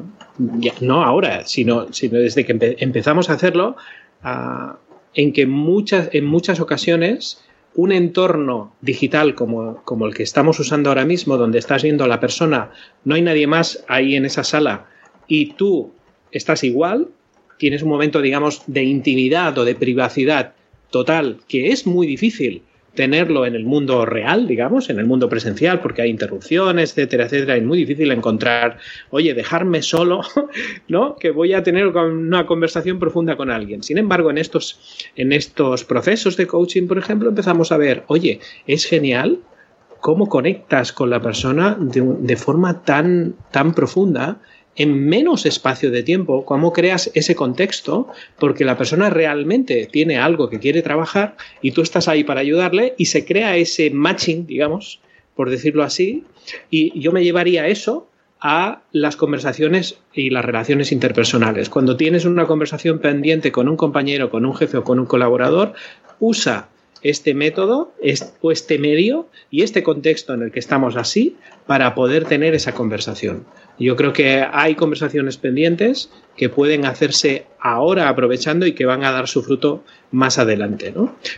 no ahora, sino, sino desde que empezamos a hacerlo, ah, en que muchas, en muchas ocasiones un entorno digital como, como, el que estamos usando ahora mismo, donde estás viendo a la persona, no hay nadie más ahí en esa sala y tú estás igual, tienes un momento, digamos, de intimidad o de privacidad total que es muy difícil tenerlo en el mundo real, digamos, en el mundo presencial, porque hay interrupciones, etcétera, etcétera. Es muy difícil encontrar, oye, dejarme solo, ¿no? Que voy a tener una conversación profunda con alguien. Sin embargo, en estos, en estos procesos de coaching, por ejemplo, empezamos a ver, oye, es genial cómo conectas con la persona de, de forma tan, tan profunda en menos espacio de tiempo, cómo creas ese contexto, porque la persona realmente tiene algo que quiere trabajar y tú estás ahí para ayudarle y se crea ese matching, digamos, por decirlo así, y yo me llevaría eso a las conversaciones y las relaciones interpersonales. Cuando tienes una conversación pendiente con un compañero, con un jefe o con un colaborador, usa este método o este medio y este contexto en el que estamos así para poder tener esa conversación. Yo creo que hay conversaciones pendientes que pueden hacerse ahora aprovechando y que van a dar su fruto más adelante.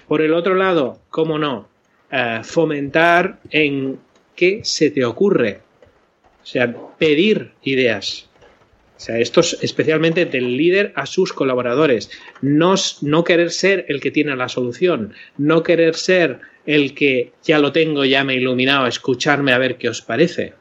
Por el otro lado, cómo no, eh, fomentar en qué se te ocurre. O sea, pedir ideas. O sea, esto es especialmente del líder a sus colaboradores. No, no querer ser el que tiene la solución, no querer ser el que ya lo tengo, ya me he iluminado, escucharme a ver qué os parece.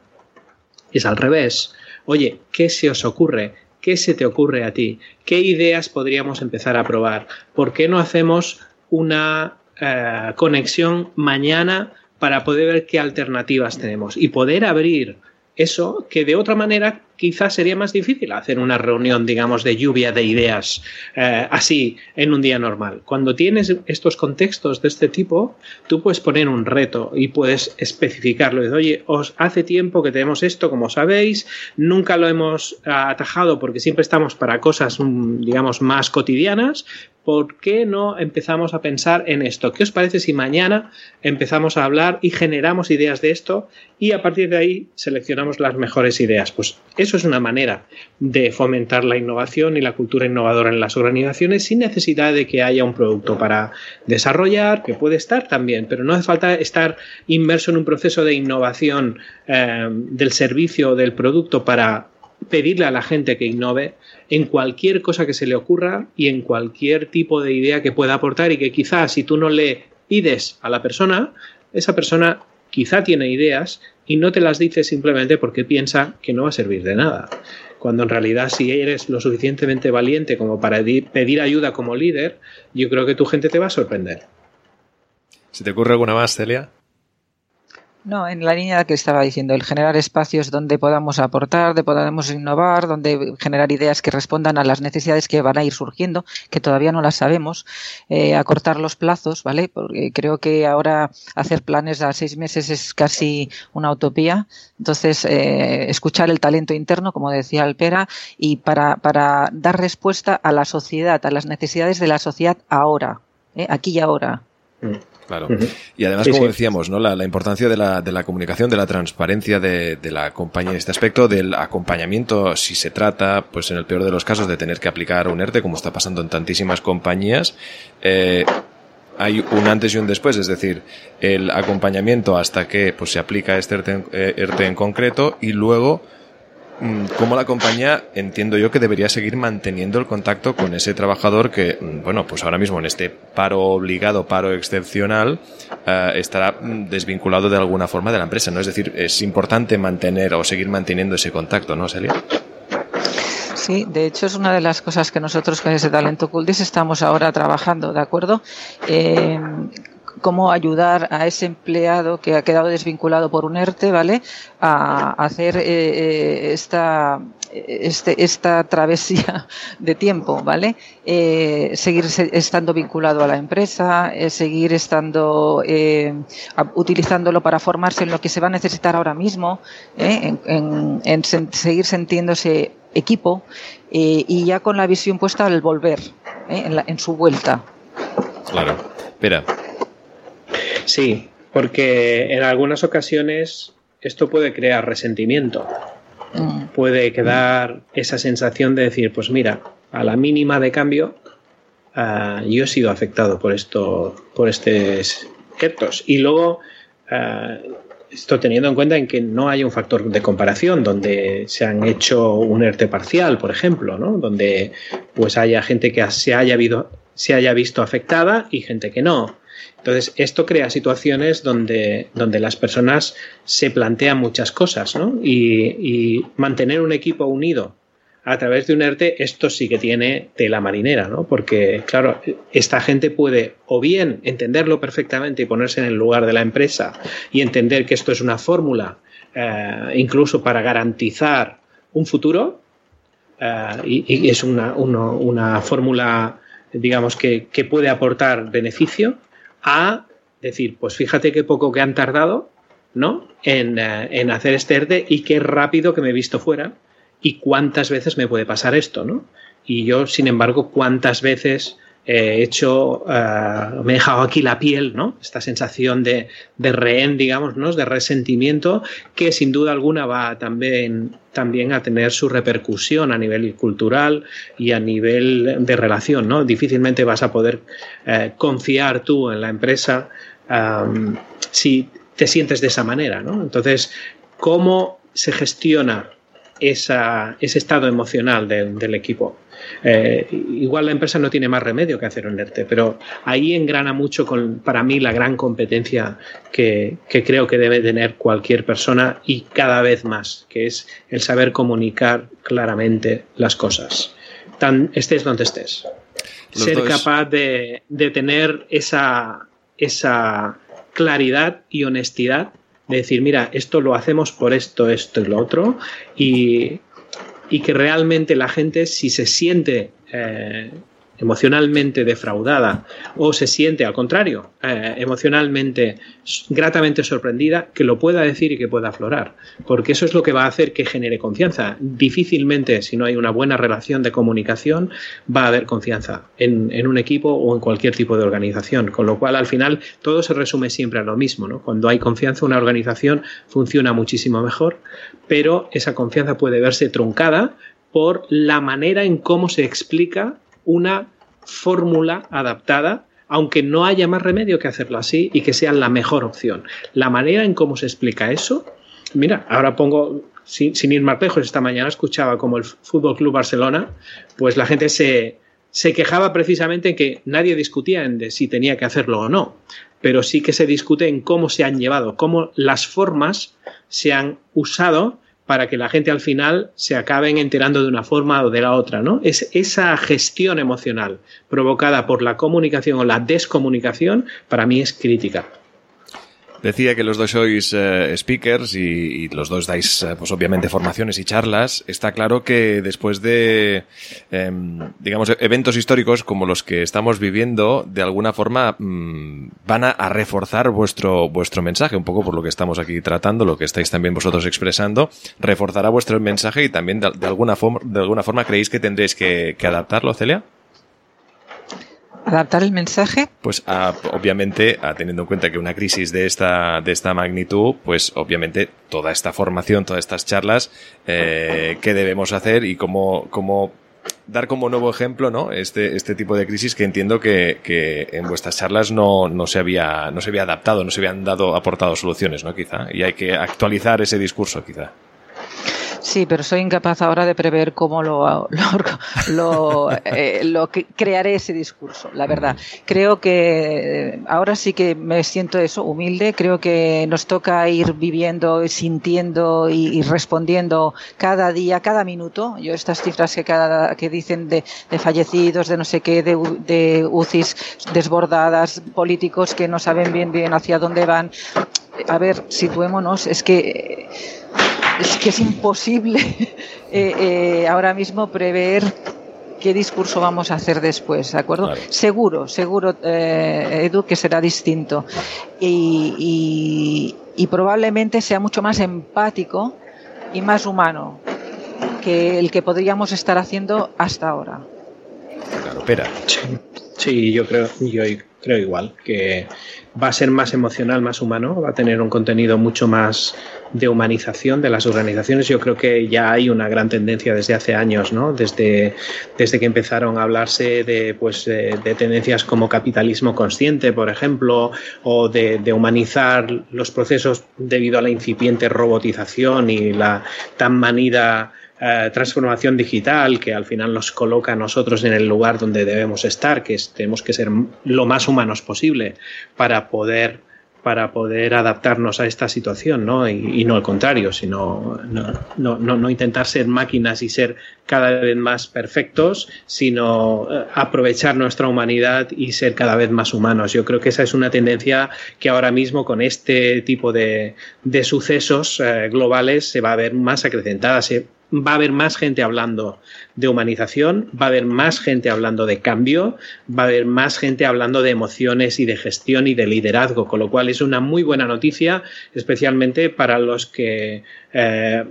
Es al revés. Oye, ¿qué se os ocurre? ¿Qué se te ocurre a ti? ¿Qué ideas podríamos empezar a probar? ¿Por qué no hacemos una eh, conexión mañana para poder ver qué alternativas tenemos y poder abrir eso que de otra manera quizás sería más difícil hacer una reunión, digamos, de lluvia de ideas eh, así en un día normal. Cuando tienes estos contextos de este tipo, tú puedes poner un reto y puedes especificarlo. Oye, os hace tiempo que tenemos esto, como sabéis, nunca lo hemos atajado porque siempre estamos para cosas, mm, digamos, más cotidianas, ¿por qué no empezamos a pensar en esto? ¿Qué os parece si mañana empezamos a hablar y generamos ideas de esto y a partir de ahí seleccionamos las mejores ideas? Pues eso es una manera de fomentar la innovación y la cultura innovadora en las organizaciones sin necesidad de que haya un producto para desarrollar, que puede estar también, pero no hace falta estar inmerso en un proceso de innovación eh, del servicio o del producto para pedirle a la gente que innove en cualquier cosa que se le ocurra y en cualquier tipo de idea que pueda aportar y que quizás si tú no le pides a la persona, esa persona quizá tiene ideas y no te las dice simplemente porque piensa que no va a servir de nada. Cuando en realidad si eres lo suficientemente valiente como para pedir ayuda como líder, yo creo que tu gente te va a sorprender. ¿Se te ocurre alguna más, Celia? No, en la línea que estaba diciendo, el generar espacios donde podamos aportar, donde podamos innovar, donde generar ideas que respondan a las necesidades que van a ir surgiendo, que todavía no las sabemos, eh, acortar los plazos, ¿vale? Porque creo que ahora hacer planes a seis meses es casi una utopía. Entonces, eh, escuchar el talento interno, como decía Alpera, y para, para dar respuesta a la sociedad, a las necesidades de la sociedad ahora, ¿eh? aquí y ahora. Claro. Y además, como decíamos, ¿no? La, importancia de la, de la, comunicación, de la transparencia de, la compañía en este aspecto, del acompañamiento, si se trata, pues en el peor de los casos, de tener que aplicar un ERTE, como está pasando en tantísimas compañías. Eh, hay un antes y un después, es decir, el acompañamiento hasta que pues, se aplica este ERTE en eh, concreto y luego cómo la compañía entiendo yo que debería seguir manteniendo el contacto con ese trabajador que, mm, bueno, pues ahora mismo en este paro obligado, paro excepcional, eh, estará mm, desvinculado de alguna forma de la empresa, ¿no? Es decir, es importante mantener o seguir manteniendo ese contacto, ¿no, Celia? Sí, de hecho es una de las cosas que nosotros con ese Talento Cultis estamos ahora trabajando, ¿de acuerdo? Eh, cómo ayudar a ese empleado que ha quedado desvinculado por un ERTE, ¿vale? A hacer eh, eh, esta, este, esta travesía de tiempo, ¿vale? Eh, seguir estando vinculado a la empresa, seguir estando utilizándolo para formarse en lo que se va a necesitar ahora mismo, en, seguir sintiéndose equipo y ya con la visión puesta al volver, en, en su vuelta. Claro. Espera, Sí, porque en algunas ocasiones esto puede crear resentimiento. Mm. Puede quedar esa sensación de decir, pues mira, a la mínima de cambio, ah, yo he sido afectado por esto, por estos ERTOS. Y luego, ah, esto teniendo en cuenta en que no hay un factor de comparación donde se han hecho un ERTE parcial, por ejemplo, ¿no? donde pues haya gente que se haya, se haya visto afectada y gente que no. Entonces, esto crea situaciones donde, donde las personas se plantean muchas cosas, ¿no? Y, mantener un equipo unido a través de un ERTE, esto sí que tiene tela marinera, ¿no? Porque, claro, esta gente puede o bien entenderlo perfectamente y ponerse en el lugar de la empresa y entender que esto es una fórmula eh, incluso para garantizar un futuro eh, y, es una, una fórmula, digamos, que, que puede aportar beneficio a decir, pues fíjate qué poco que han tardado, ¿no? En, eh, hacer este ERTE y qué rápido que me he visto fuera y cuántas veces me puede pasar esto, ¿no? Y yo, sin embargo, cuántas veces he hecho, eh, me he dejado aquí la piel, ¿no? Esta sensación de, de, rehén, digamos, ¿no? De resentimiento que sin duda alguna va también, también a tener su repercusión a nivel cultural y a nivel de relación, ¿no? Difícilmente vas a poder eh, confiar tú en la empresa si te sientes de esa manera, ¿no? Entonces, ¿cómo se gestiona esa, ese estado emocional del equipo? Eh, igual la empresa no tiene más remedio que hacer un ERTE, pero ahí engrana mucho con, para mí, la gran competencia que, creo que debe tener cualquier persona y cada vez más, que es el saber comunicar claramente las cosas. Tan, estés donde estés. Ser capaz de, tener esa, esa claridad y honestidad de decir, mira, esto lo hacemos por esto, esto y lo otro, y y que realmente la gente si se siente eh, emocionalmente defraudada o se siente al contrario eh, emocionalmente gratamente sorprendida que lo pueda decir y que pueda aflorar. Porque eso es lo que va a hacer que genere confianza. Difícilmente si no hay una buena relación de comunicación va a haber confianza en, en, un equipo o en cualquier tipo de organización. Con lo cual al final todo se resume siempre a lo mismo ¿no? cuando hay confianza una organización funciona muchísimo mejor pero esa confianza puede verse truncada por la manera en cómo se explica una fórmula adaptada, aunque no haya más remedio que hacerlo así y que sea la mejor opción. La manera en cómo se explica eso, mira, ahora pongo sin, sin ir más lejos, esta mañana escuchaba como el Fútbol Club Barcelona, pues la gente se, se quejaba precisamente en que nadie discutía en de si tenía que hacerlo o no, pero sí que se discute en cómo se han llevado, cómo las formas se han usado para que la gente al final se acaben enterando de una forma o de la otra, ¿no? Es esa gestión emocional provocada por la comunicación o la descomunicación para mí es crítica. Decía que los dos sois eh, speakers y, y, los dos dais, eh, pues obviamente, formaciones y charlas. Está claro que después de, eh, digamos, eventos históricos como los que estamos viviendo, de alguna forma mmm, van a, a, reforzar vuestro, vuestro mensaje, un poco por lo que estamos aquí tratando, lo que estáis también vosotros expresando, reforzará vuestro mensaje y también de, de alguna, forma, de alguna forma creéis que tendréis que, que adaptarlo, Celia adaptar el mensaje? Pues a, obviamente, a, teniendo en cuenta que una crisis de esta, de esta magnitud, pues obviamente toda esta formación, todas estas charlas, eh, qué debemos hacer y cómo, cómo dar como nuevo ejemplo, ¿no? Este, este tipo de crisis que entiendo que, que en vuestras charlas no, no, se había, no se había adaptado, no se habían dado, aportado soluciones, ¿no? Quizá. Y hay que actualizar ese discurso, quizá. Sí, pero soy incapaz ahora de prever cómo lo, lo, lo, eh, lo que crearé ese discurso, la verdad. Creo que ahora sí que me siento eso, humilde. Creo que nos toca ir viviendo, sintiendo y, y respondiendo cada día, cada minuto. Yo estas cifras que, cada, que dicen de, de fallecidos, de no sé qué, de, de UCIs desbordadas, políticos que no saben bien bien hacia dónde van. A ver, situémonos, es que es que es imposible eh, eh, ahora mismo prever qué discurso vamos a hacer después, ¿de acuerdo? Claro. Seguro, seguro, eh, Edu, que será distinto. Y, y, y, probablemente sea mucho más empático y más humano que el que podríamos estar haciendo hasta ahora. Claro, espera. Sí, sí, yo creo, yo creo igual, que va a ser más emocional, más humano, va a tener un contenido mucho más de humanización de las organizaciones. Yo creo que ya hay una gran tendencia desde hace años, ¿no? Desde, desde que empezaron a hablarse de, pues, de, de tendencias como capitalismo consciente, por ejemplo, o de, de, humanizar los procesos debido a la incipiente robotización y la tan manida Uh, transformación digital que al final nos coloca a nosotros en el lugar donde debemos estar, que es, tenemos que ser lo más humanos posible para poder para poder adaptarnos a esta situación, ¿no? Y, no al contrario, sino no, no, no, no, intentar ser máquinas y ser cada vez más perfectos, sino uh, aprovechar nuestra humanidad y ser cada vez más humanos. Yo creo que esa es una tendencia que ahora mismo con este tipo de, de sucesos uh, globales se va a ver más acrecentada. Se, va a haber más gente hablando de humanización, va a haber más gente hablando de cambio, va a haber más gente hablando de emociones y de gestión y de liderazgo, con lo cual es una muy buena noticia, especialmente para los que eh,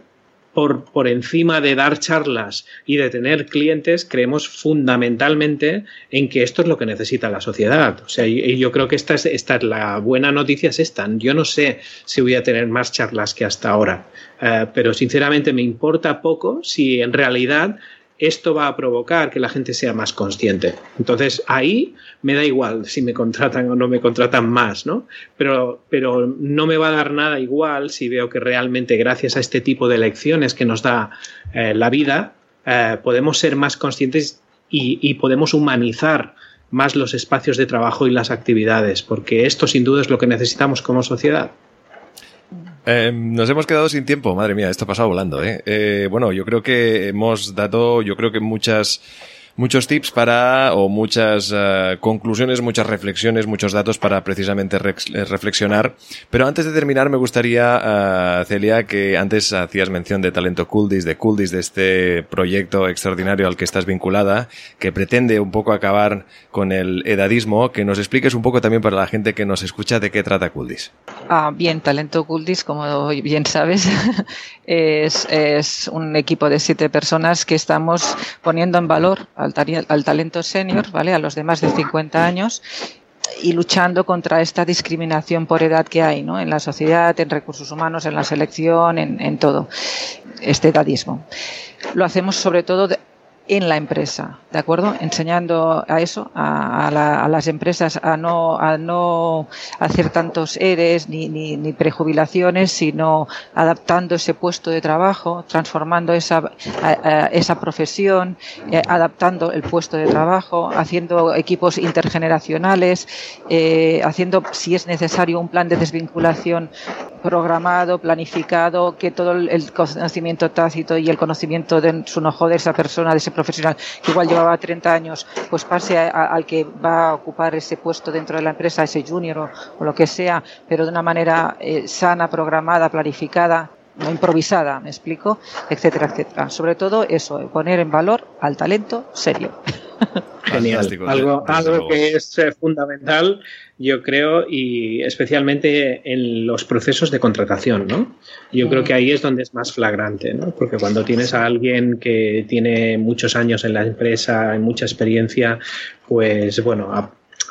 por, por, encima de dar charlas y de tener clientes, creemos fundamentalmente en que esto es lo que necesita la sociedad. O sea, y, yo creo que esta es, esta es la buena noticia es esta. Yo no sé si voy a tener más charlas que hasta ahora, uh, pero sinceramente me importa poco si en realidad esto va a provocar que la gente sea más consciente. Entonces ahí me da igual si me contratan o no me contratan más, ¿no? Pero, pero no me va a dar nada igual si veo que realmente gracias a este tipo de lecciones que nos da eh, la vida, eh, podemos ser más conscientes y, y podemos humanizar más los espacios de trabajo y las actividades, porque esto sin duda es lo que necesitamos como sociedad. Eh, nos hemos quedado sin tiempo, madre mía, esto ha pasado volando, ¿eh? ¿eh? Bueno, yo creo que hemos dado, yo creo que muchas, muchos tips para, o muchas uh, conclusiones, muchas reflexiones, muchos datos para precisamente re reflexionar. Pero antes de terminar, me gustaría, uh, Celia, que antes hacías mención de Talento Cooldies, de Cooldies, de este proyecto extraordinario al que estás vinculada, que pretende un poco acabar con el edadismo, que nos expliques un poco también para la gente que nos escucha de qué trata Cooldies. Ah, bien, Talento Cooldies, como bien sabes, es, es un equipo de siete personas que estamos poniendo en valor al, al talento senior, ¿vale? A los de más de 50 años y luchando contra esta discriminación por edad que hay ¿no? en la sociedad, en recursos humanos, en la selección, en, todo, este edadismo. Lo hacemos sobre todo en la empresa, ¿de acuerdo? Enseñando a eso, a, las empresas a no, a no hacer tantos ERES ni, ni, prejubilaciones, sino adaptando ese puesto de trabajo, transformando esa, esa profesión, eh, adaptando el puesto de trabajo, haciendo equipos intergeneracionales, eh, haciendo, si es necesario, un plan de desvinculación programado, planificado, que todo el conocimiento tácito y el conocimiento de su enojo de esa persona, de ese profesional que igual llevaba 30 años, pues pase al que va a ocupar ese puesto dentro de la empresa, ese junior o, lo que sea, pero de una manera eh, sana, programada, planificada, improvisada, me explico, etcétera, etcétera. Sobre todo eso, poner en valor al talento serio. Genial. Algo, algo que es eh, fundamental, yo creo, y especialmente en los procesos de contratación, ¿no? Yo creo que ahí es donde es más flagrante, ¿no? Porque cuando tienes a alguien que tiene muchos años en la empresa, mucha experiencia, pues bueno,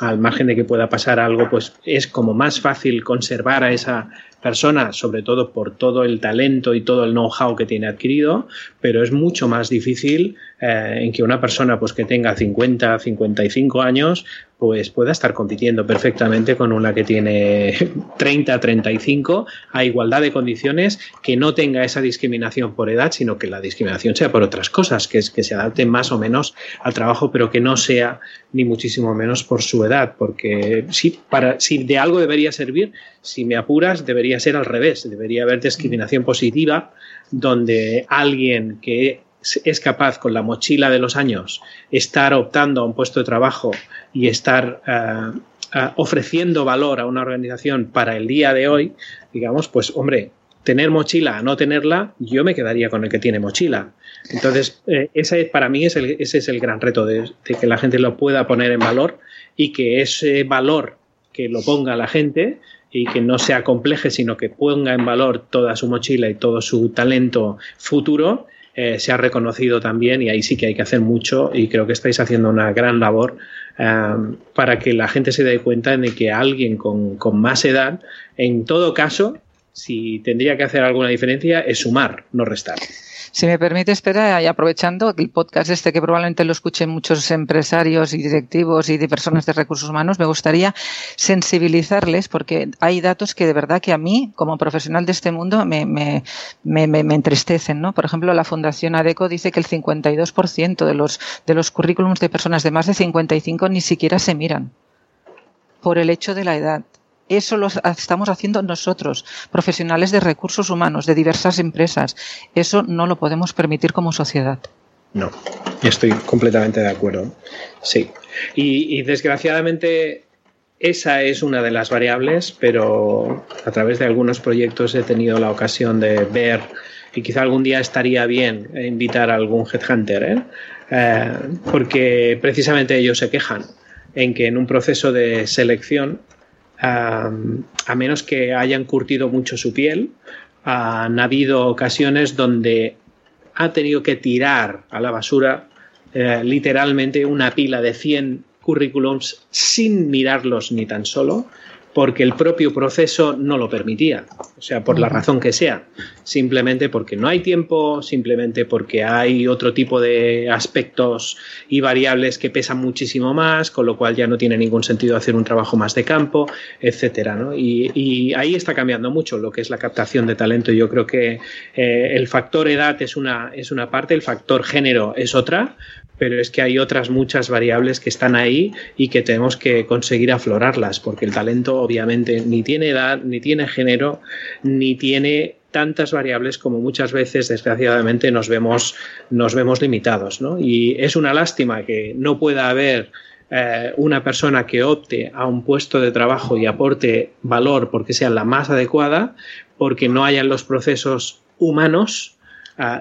al margen de que pueda pasar algo, pues es como más fácil conservar a esa persona, sobre todo por todo el talento y todo el know-how que tiene adquirido, pero es mucho más difícil eh, en que una persona pues, que tenga 50, 55 años pues pueda estar compitiendo perfectamente con una que tiene 30, 35 a igualdad de condiciones, que no tenga esa discriminación por edad, sino que la discriminación sea por otras cosas, que es que se adapte más o menos al trabajo, pero que no sea ni muchísimo menos por su edad, porque si, para, si de algo debería servir, si me apuras, debería ser al revés, debería haber discriminación positiva, donde alguien que es capaz con la mochila de los años estar optando a un puesto de trabajo y estar eh, ofreciendo valor a una organización para el día de hoy, digamos, pues hombre, tener mochila a no tenerla, yo me quedaría con el que tiene mochila. Entonces, eh, ese para mí es el, ese es el gran reto de, que la gente lo pueda poner en valor y que ese valor que lo ponga la gente y que no sea compleje, sino que ponga en valor toda su mochila y todo su talento futuro, eh, se ha reconocido también y ahí sí que hay que hacer mucho y creo que estáis haciendo una gran labor eh, para que la gente se dé cuenta de que alguien con, con más edad, en todo caso, si tendría que hacer alguna diferencia, es sumar, no restar. Si me permite, espera, y aprovechando el podcast este que probablemente lo escuchen muchos empresarios y directivos y de personas de recursos humanos, me gustaría sensibilizarles porque hay datos que de verdad que a mí, como profesional de este mundo, me, me, me, me entristecen. ¿no? Por ejemplo, la Fundación ADECO dice que el 52% de los, de los currículums de personas de más de 55 ni siquiera se miran por el hecho de la edad. Eso lo estamos haciendo nosotros, profesionales de recursos humanos, de diversas empresas. Eso no lo podemos permitir como sociedad. No, estoy completamente de acuerdo. Sí. Y, desgraciadamente esa es una de las variables, pero a través de algunos proyectos he tenido la ocasión de ver y quizá algún día estaría bien invitar a algún headhunter, ¿eh? Eh, porque precisamente ellos se quejan en que en un proceso de selección a menos que hayan curtido mucho su piel, han habido ocasiones donde ha tenido que tirar a la basura eh, literalmente una pila de 100 currículums sin mirarlos ni tan solo porque el propio proceso no lo permitía, o sea, por la razón que sea, simplemente porque no hay tiempo, simplemente porque hay otro tipo de aspectos y variables que pesan muchísimo más, con lo cual ya no tiene ningún sentido hacer un trabajo más de campo, etcétera, y, ahí está cambiando mucho lo que es la captación de talento. Yo creo que eh, el factor edad es una, es una parte, el factor género es otra, pero es que hay otras muchas variables que están ahí y que tenemos que conseguir aflorarlas, porque el talento obviamente ni tiene edad, ni tiene género, ni tiene tantas variables como muchas veces desgraciadamente nos vemos, nos vemos limitados. ¿no? Y es una lástima que no pueda haber eh, una persona que opte a un puesto de trabajo y aporte valor porque sea la más adecuada, porque no hayan los procesos humanos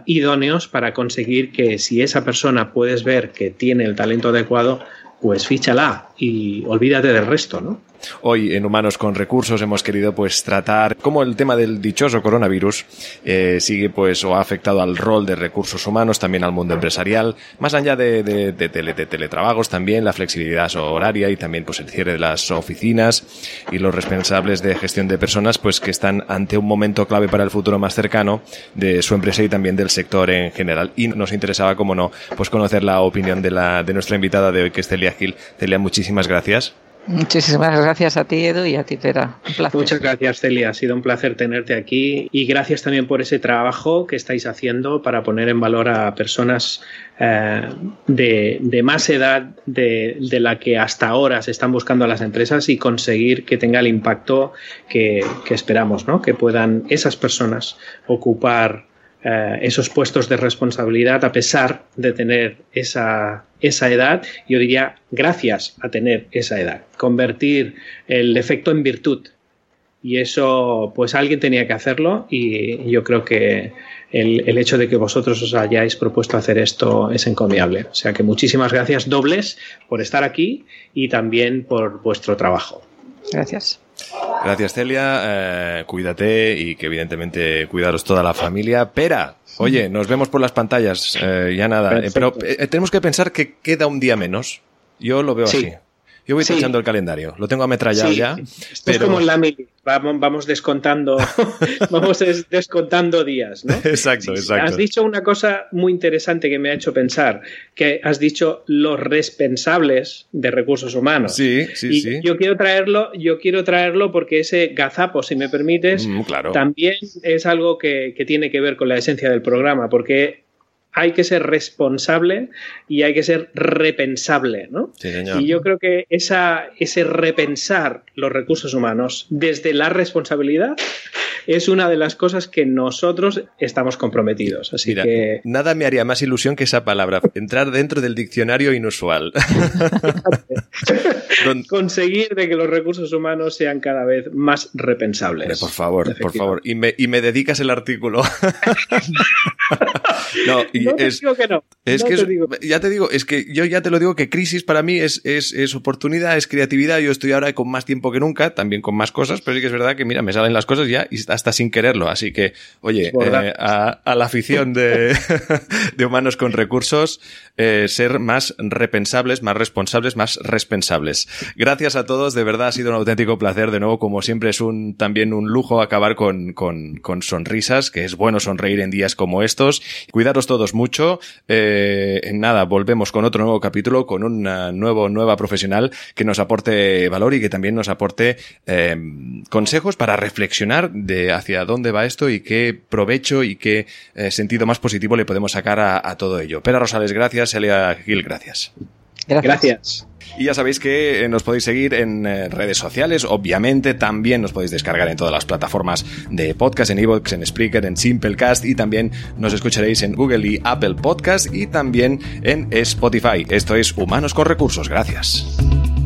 idóneos para conseguir que si esa persona puedes ver que tiene el talento adecuado, pues fíchala y olvídate del resto, ¿no? Hoy en Humanos con Recursos hemos querido pues tratar cómo el tema del dichoso coronavirus eh, sigue pues o ha afectado al rol de recursos humanos, también al mundo empresarial, más allá de, de, teletrabajos también, la flexibilidad horaria y también pues el cierre de las oficinas y los responsables de gestión de personas pues que están ante un momento clave para el futuro más cercano de su empresa y también del sector en general. Y nos interesaba, como no, pues conocer la opinión de, la, de nuestra invitada de hoy, que es Celia Gil. Celia, muchísimas gracias. Muchísimas gracias a ti, Edu, y a ti, Pera. Un placer. Muchas gracias, Celia. Ha sido un placer tenerte aquí y gracias también por ese trabajo que estáis haciendo para poner en valor a personas eh, de, más edad de, la que hasta ahora se están buscando a las empresas y conseguir que tenga el impacto que, que esperamos, ¿no? Que puedan esas personas ocupar eh, esos puestos de responsabilidad a pesar de tener esa, esa edad, yo diría gracias a tener esa edad, convertir el defecto en virtud. Y eso, pues alguien tenía que hacerlo y yo creo que el, el, hecho de que vosotros os hayáis propuesto hacer esto es encomiable. O sea que muchísimas gracias dobles por estar aquí y también por vuestro trabajo. Gracias. Gracias, Celia. Eh, cuídate y que evidentemente cuidaros toda la familia. Pera, oye, nos vemos por las pantallas. Eh, ya nada. Eh, pero tenemos que pensar que queda un día menos. Yo lo veo así. Yo voy echando el calendario, lo tengo ametrallado ya. pero... Es como en la mili, vamos, vamos descontando, vamos descontando días, ¿no? Exacto, exacto. Has dicho una cosa muy interesante que me ha hecho pensar, que has dicho los responsables de recursos humanos. Sí, sí, sí. Yo quiero traerlo, yo quiero traerlo porque ese gazapo, si me permites, mm, claro. también es algo que, que tiene que ver con la esencia del programa, porque hay que ser responsable y hay que ser repensable, ¿no? Y yo creo que esa, ese repensar los recursos humanos desde la responsabilidad es una de las cosas que nosotros estamos comprometidos. Así que... Nada me haría más ilusión que esa palabra, entrar dentro del diccionario inusual. Conseguir de que los recursos humanos sean cada vez más repensables. por favor, por favor. Y me, y me dedicas el artículo. no, te digo que no. Es que ya te digo, es que yo ya te lo digo que crisis para mí es, es, es, oportunidad, es creatividad. Yo estoy ahora con más tiempo que nunca, también con más cosas, pero sí que es verdad que, mira, me salen las cosas ya y hasta sin quererlo. Así que, oye, eh, a, la afición de, de humanos con recursos, eh, ser más repensables, más responsables, más responsables. Gracias a todos, de verdad ha sido un auténtico placer. De nuevo, como siempre, es un también un lujo acabar con, con, con sonrisas, que es bueno sonreír en días como estos. Cuidaros todos mucho. Eh, en nada, volvemos con otro nuevo capítulo, con una nuevo, nueva profesional que nos aporte valor y que también nos aporte eh, consejos para reflexionar de hacia dónde va esto y qué provecho y qué eh, sentido más positivo le podemos sacar a, todo ello. Pera Rosales, gracias. Elia Gil, gracias. Gracias. Y ya sabéis que eh, nos podéis seguir en eh, redes sociales, obviamente también nos podéis descargar en todas las plataformas de podcast, en Evox, en Spreaker, en Simplecast y también nos escucharéis en Google y Apple Podcast y también en Spotify. Esto es Humanos con Recursos, gracias.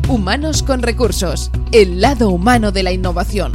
Humanos con Recursos, el lado humano de la innovación.